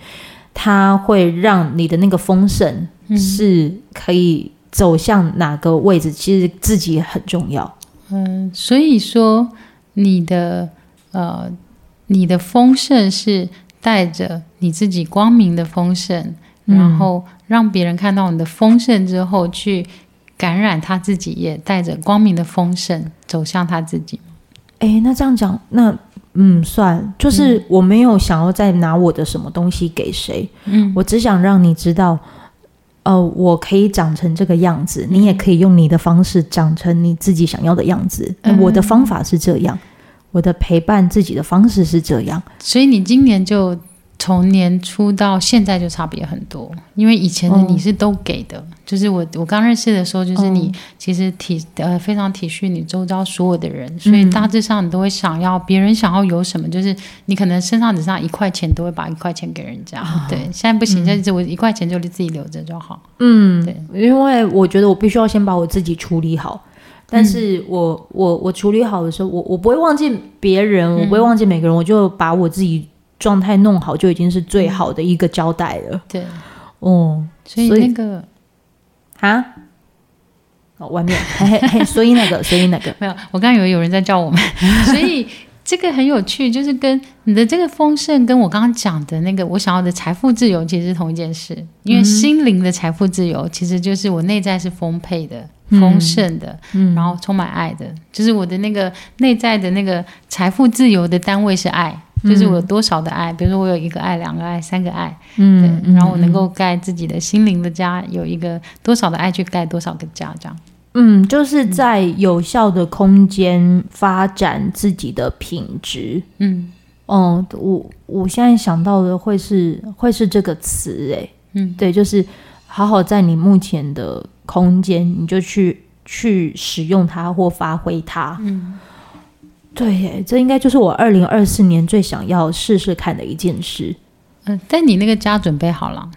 它会让你的那个丰盛是可以走向哪个位置？嗯、其实自己很重要。嗯，所以说你的呃，你的丰盛是。带着你自己光明的丰盛，嗯、然后让别人看到你的丰盛之后，去感染他自己，也带着光明的丰盛走向他自己。哎，那这样讲，那嗯，算，就是我没有想要再拿我的什么东西给谁，嗯，我只想让你知道，呃，我可以长成这个样子，你也可以用你的方式长成你自己想要的样子。嗯、我的方法是这样。我的陪伴自己的方式是这样，所以你今年就从年初到现在就差别很多，因为以前的你是都给的，哦、就是我我刚认识的时候，就是你其实体呃非常体恤你周遭所有的人，所以大致上你都会想要别人想要有什么，就是你可能身上只剩一块钱，都会把一块钱给人家。哦、对，现在不行，就我一块钱就自己留着就好。嗯，对，因为我觉得我必须要先把我自己处理好。但是我、嗯、我我处理好的时候，我我不会忘记别人，嗯、我不会忘记每个人，我就把我自己状态弄好，就已经是最好的一个交代了。对，哦、嗯，所以那个啊，哦，外面，嘿嘿，所以那个，所以那个。没有，我刚刚以为有人在叫我们，所以。这个很有趣，就是跟你的这个丰盛，跟我刚刚讲的那个我想要的财富自由，其实是同一件事。因为心灵的财富自由，其实就是我内在是丰沛的、丰盛的，嗯，然后充满爱的，就是我的那个内在的那个财富自由的单位是爱。就是我有多少的爱，比如说我有一个爱、两个爱、三个爱，嗯，对，然后我能够盖自己的心灵的家，有一个多少的爱去盖多少个家，这样。嗯，就是在有效的空间发展自己的品质。嗯，哦、嗯，我我现在想到的会是会是这个词，哎，嗯，对，就是好好在你目前的空间，你就去去使用它或发挥它。嗯。对，这应该就是我二零二四年最想要试试看的一件事。嗯，但你那个家准备好了？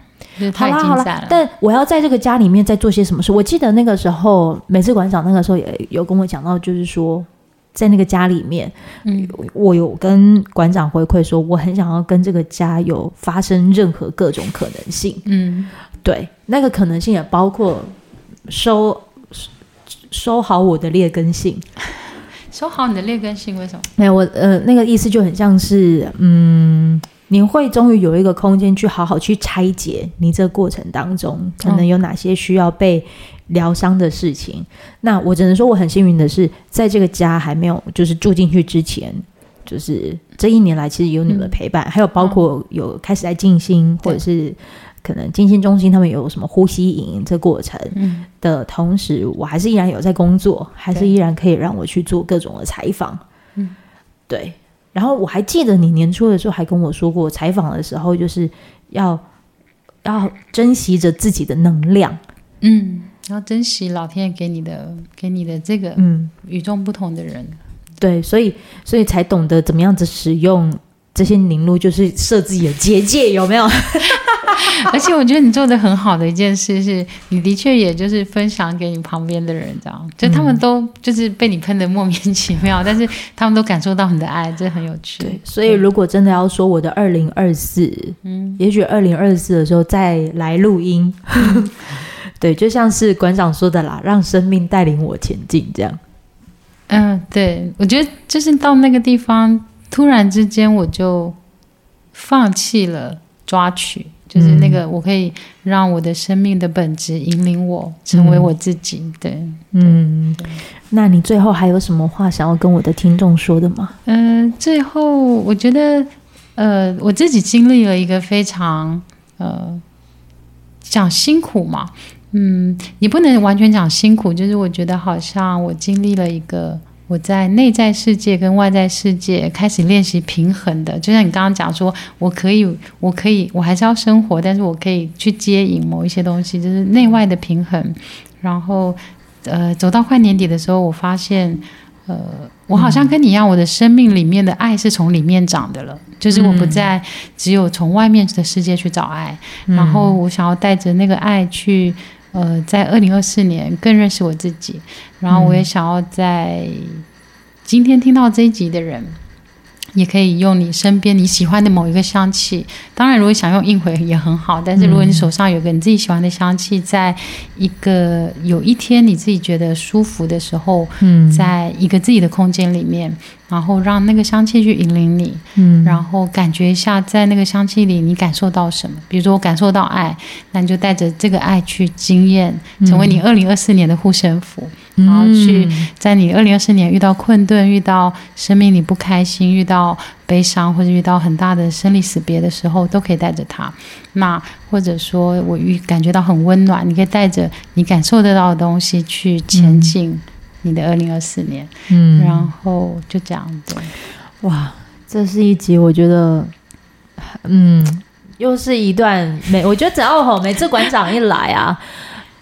好啦好啦，但我要在这个家里面再做些什么事？我记得那个时候，美次馆长那个时候也有跟我讲到，就是说，在那个家里面，嗯，我有跟馆长回馈说，我很想要跟这个家有发生任何各种可能性。嗯，对，那个可能性也包括收收好我的劣根性。收好你的劣根性，为什么？没有我呃，那个意思就很像是，嗯，你会终于有一个空间去好好去拆解你这个过程当中可能有哪些需要被疗伤的事情。哦、那我只能说我很幸运的是，在这个家还没有就是住进去之前，就是这一年来其实有你们的陪伴，嗯、还有包括有开始在静心、哦、或者是。可能静心中心他们有什么呼吸营这过程的同时，嗯、我还是依然有在工作，还是依然可以让我去做各种的采访。嗯，对。然后我还记得你年初的时候还跟我说过，采访的时候就是要要珍惜着自己的能量，嗯，要珍惜老天爷给你的给你的这个嗯与众不同的人。对，所以所以才懂得怎么样子使用这些凝露，就是设自己的结界，有没有？而且我觉得你做的很好的一件事是，你的确也就是分享给你旁边的人，这样就他们都就是被你喷的莫名其妙，嗯、但是他们都感受到你的爱，这很有趣。对，所以如果真的要说我的二零二四，嗯，也许二零二四的时候再来录音，嗯、对，就像是馆长说的啦，让生命带领我前进，这样。嗯，对，我觉得就是到那个地方，突然之间我就放弃了抓取。就是那个，我可以让我的生命的本质引领我成为我自己。嗯、对，嗯，对那你最后还有什么话想要跟我的听众说的吗？嗯、呃，最后我觉得，呃，我自己经历了一个非常呃讲辛苦嘛，嗯，也不能完全讲辛苦，就是我觉得好像我经历了一个。我在内在世界跟外在世界开始练习平衡的，就像你刚刚讲说，我可以，我可以，我还是要生活，但是我可以去接引某一些东西，就是内外的平衡。然后，呃，走到快年底的时候，我发现，呃，我好像跟你一样，我的生命里面的爱是从里面长的了，就是我不再只有从外面的世界去找爱，然后我想要带着那个爱去。呃，在二零二四年更认识我自己，然后我也想要在今天听到这一集的人，也可以用你身边你喜欢的某一个香气。当然，如果想用硬回也很好，但是如果你手上有个你自己喜欢的香气，在一个有一天你自己觉得舒服的时候，嗯，在一个自己的空间里面。然后让那个香气去引领你，嗯，然后感觉一下在那个香气里你感受到什么？比如说我感受到爱，那你就带着这个爱去经验，成为你二零二四年的护身符，嗯、然后去在你二零二四年遇到困顿、遇到生命你不开心、遇到悲伤或者遇到很大的生离死别的时候，都可以带着它。那或者说我遇感觉到很温暖，你可以带着你感受得到的东西去前进。嗯你的二零二四年，嗯，然后就这样子，哇，这是一集，我觉得，嗯，又是一段每，我觉得只要吼每次馆长一来啊，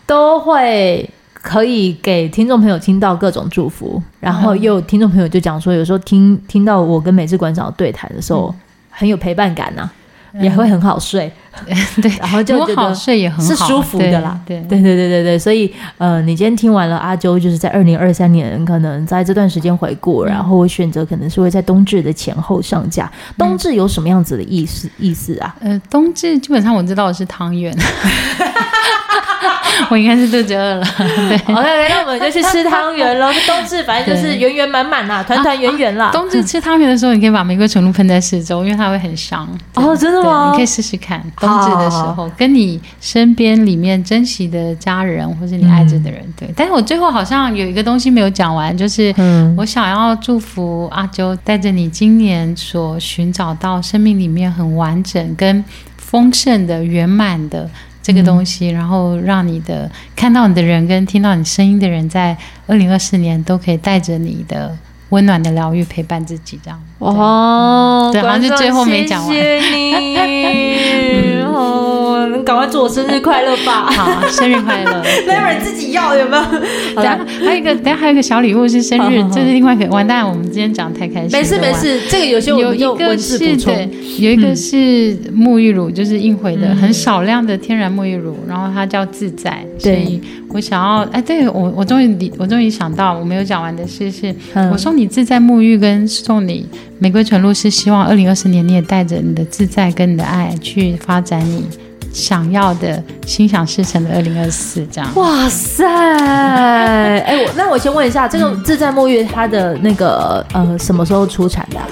都会可以给听众朋友听到各种祝福，然后又听众朋友就讲说，有时候听听到我跟美智馆长对谈的时候，嗯、很有陪伴感呐、啊。也会很好睡，对，然后就觉得睡也很好，是舒服的啦，对，对，对，对，对，对，所以，呃，你今天听完了阿啾，就是在二零二三年，可能在这段时间回顾，然后我选择可能是会在冬至的前后上架。冬至有什么样子的意思意思啊？呃，冬至基本上我知道的是汤圆。我应该是肚子饿了。对，OK，那我们就去吃汤圆喽。冬至反正就是圆圆满满啦，团团圆圆啦。冬至吃汤圆的时候，你可以把玫瑰纯露喷在四周，因为它会很香。哦，真的吗？你可以试试看。冬至的时候，跟你身边里面珍惜的家人或者你爱着的人，对。但是我最后好像有一个东西没有讲完，就是我想要祝福阿啾带着你今年所寻找到生命里面很完整跟丰盛的圆满的。这个东西，然后让你的看到你的人跟听到你声音的人，在二零二四年都可以带着你的温暖的疗愈陪伴自己，这样。哦，对，好像是最后没讲完。谢谢你。哦，赶快祝我生日快乐吧！好，生日快乐。那会儿自己要有没有？等下还有一个，等下还有一个小礼物是生日，这是另外一个。完蛋，我们今天讲得太开心。没事没事，这个有些有一个是对，有一个是沐浴乳，就是应回的很少量的天然沐浴乳，然后它叫自在。所以我想要，哎，对我我终于我终于想到我没有讲完的事是，我送你自在沐浴跟送你。玫瑰纯露是希望二零二四年你也带着你的自在跟你的爱去发展你想要的心想事成的二零二四这样。哇塞！哎，我那我先问一下，这个自在沐浴它的那个呃什么时候出产的啊？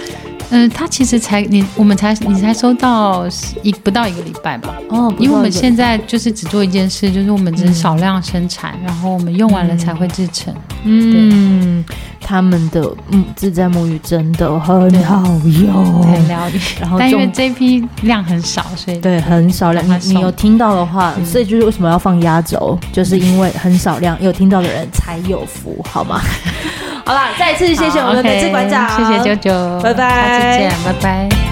嗯，他其实才你，我们才你才收到一不到一个礼拜吧？哦，因为我们现在就是只做一件事，就是我们只是少量生产，嗯、然后我们用完了才会制成。嗯，对他们的嗯自在沐浴真的很好用，很疗愈。然后但因为这批量很少，所以对很少量。你你有听到的话，嗯、所以就是为什么要放压轴，就是因为很少量，有听到的人才有福，好吗？好了，再一次谢谢我们的美智馆长，谢谢啾啾，拜拜，下次见，拜拜。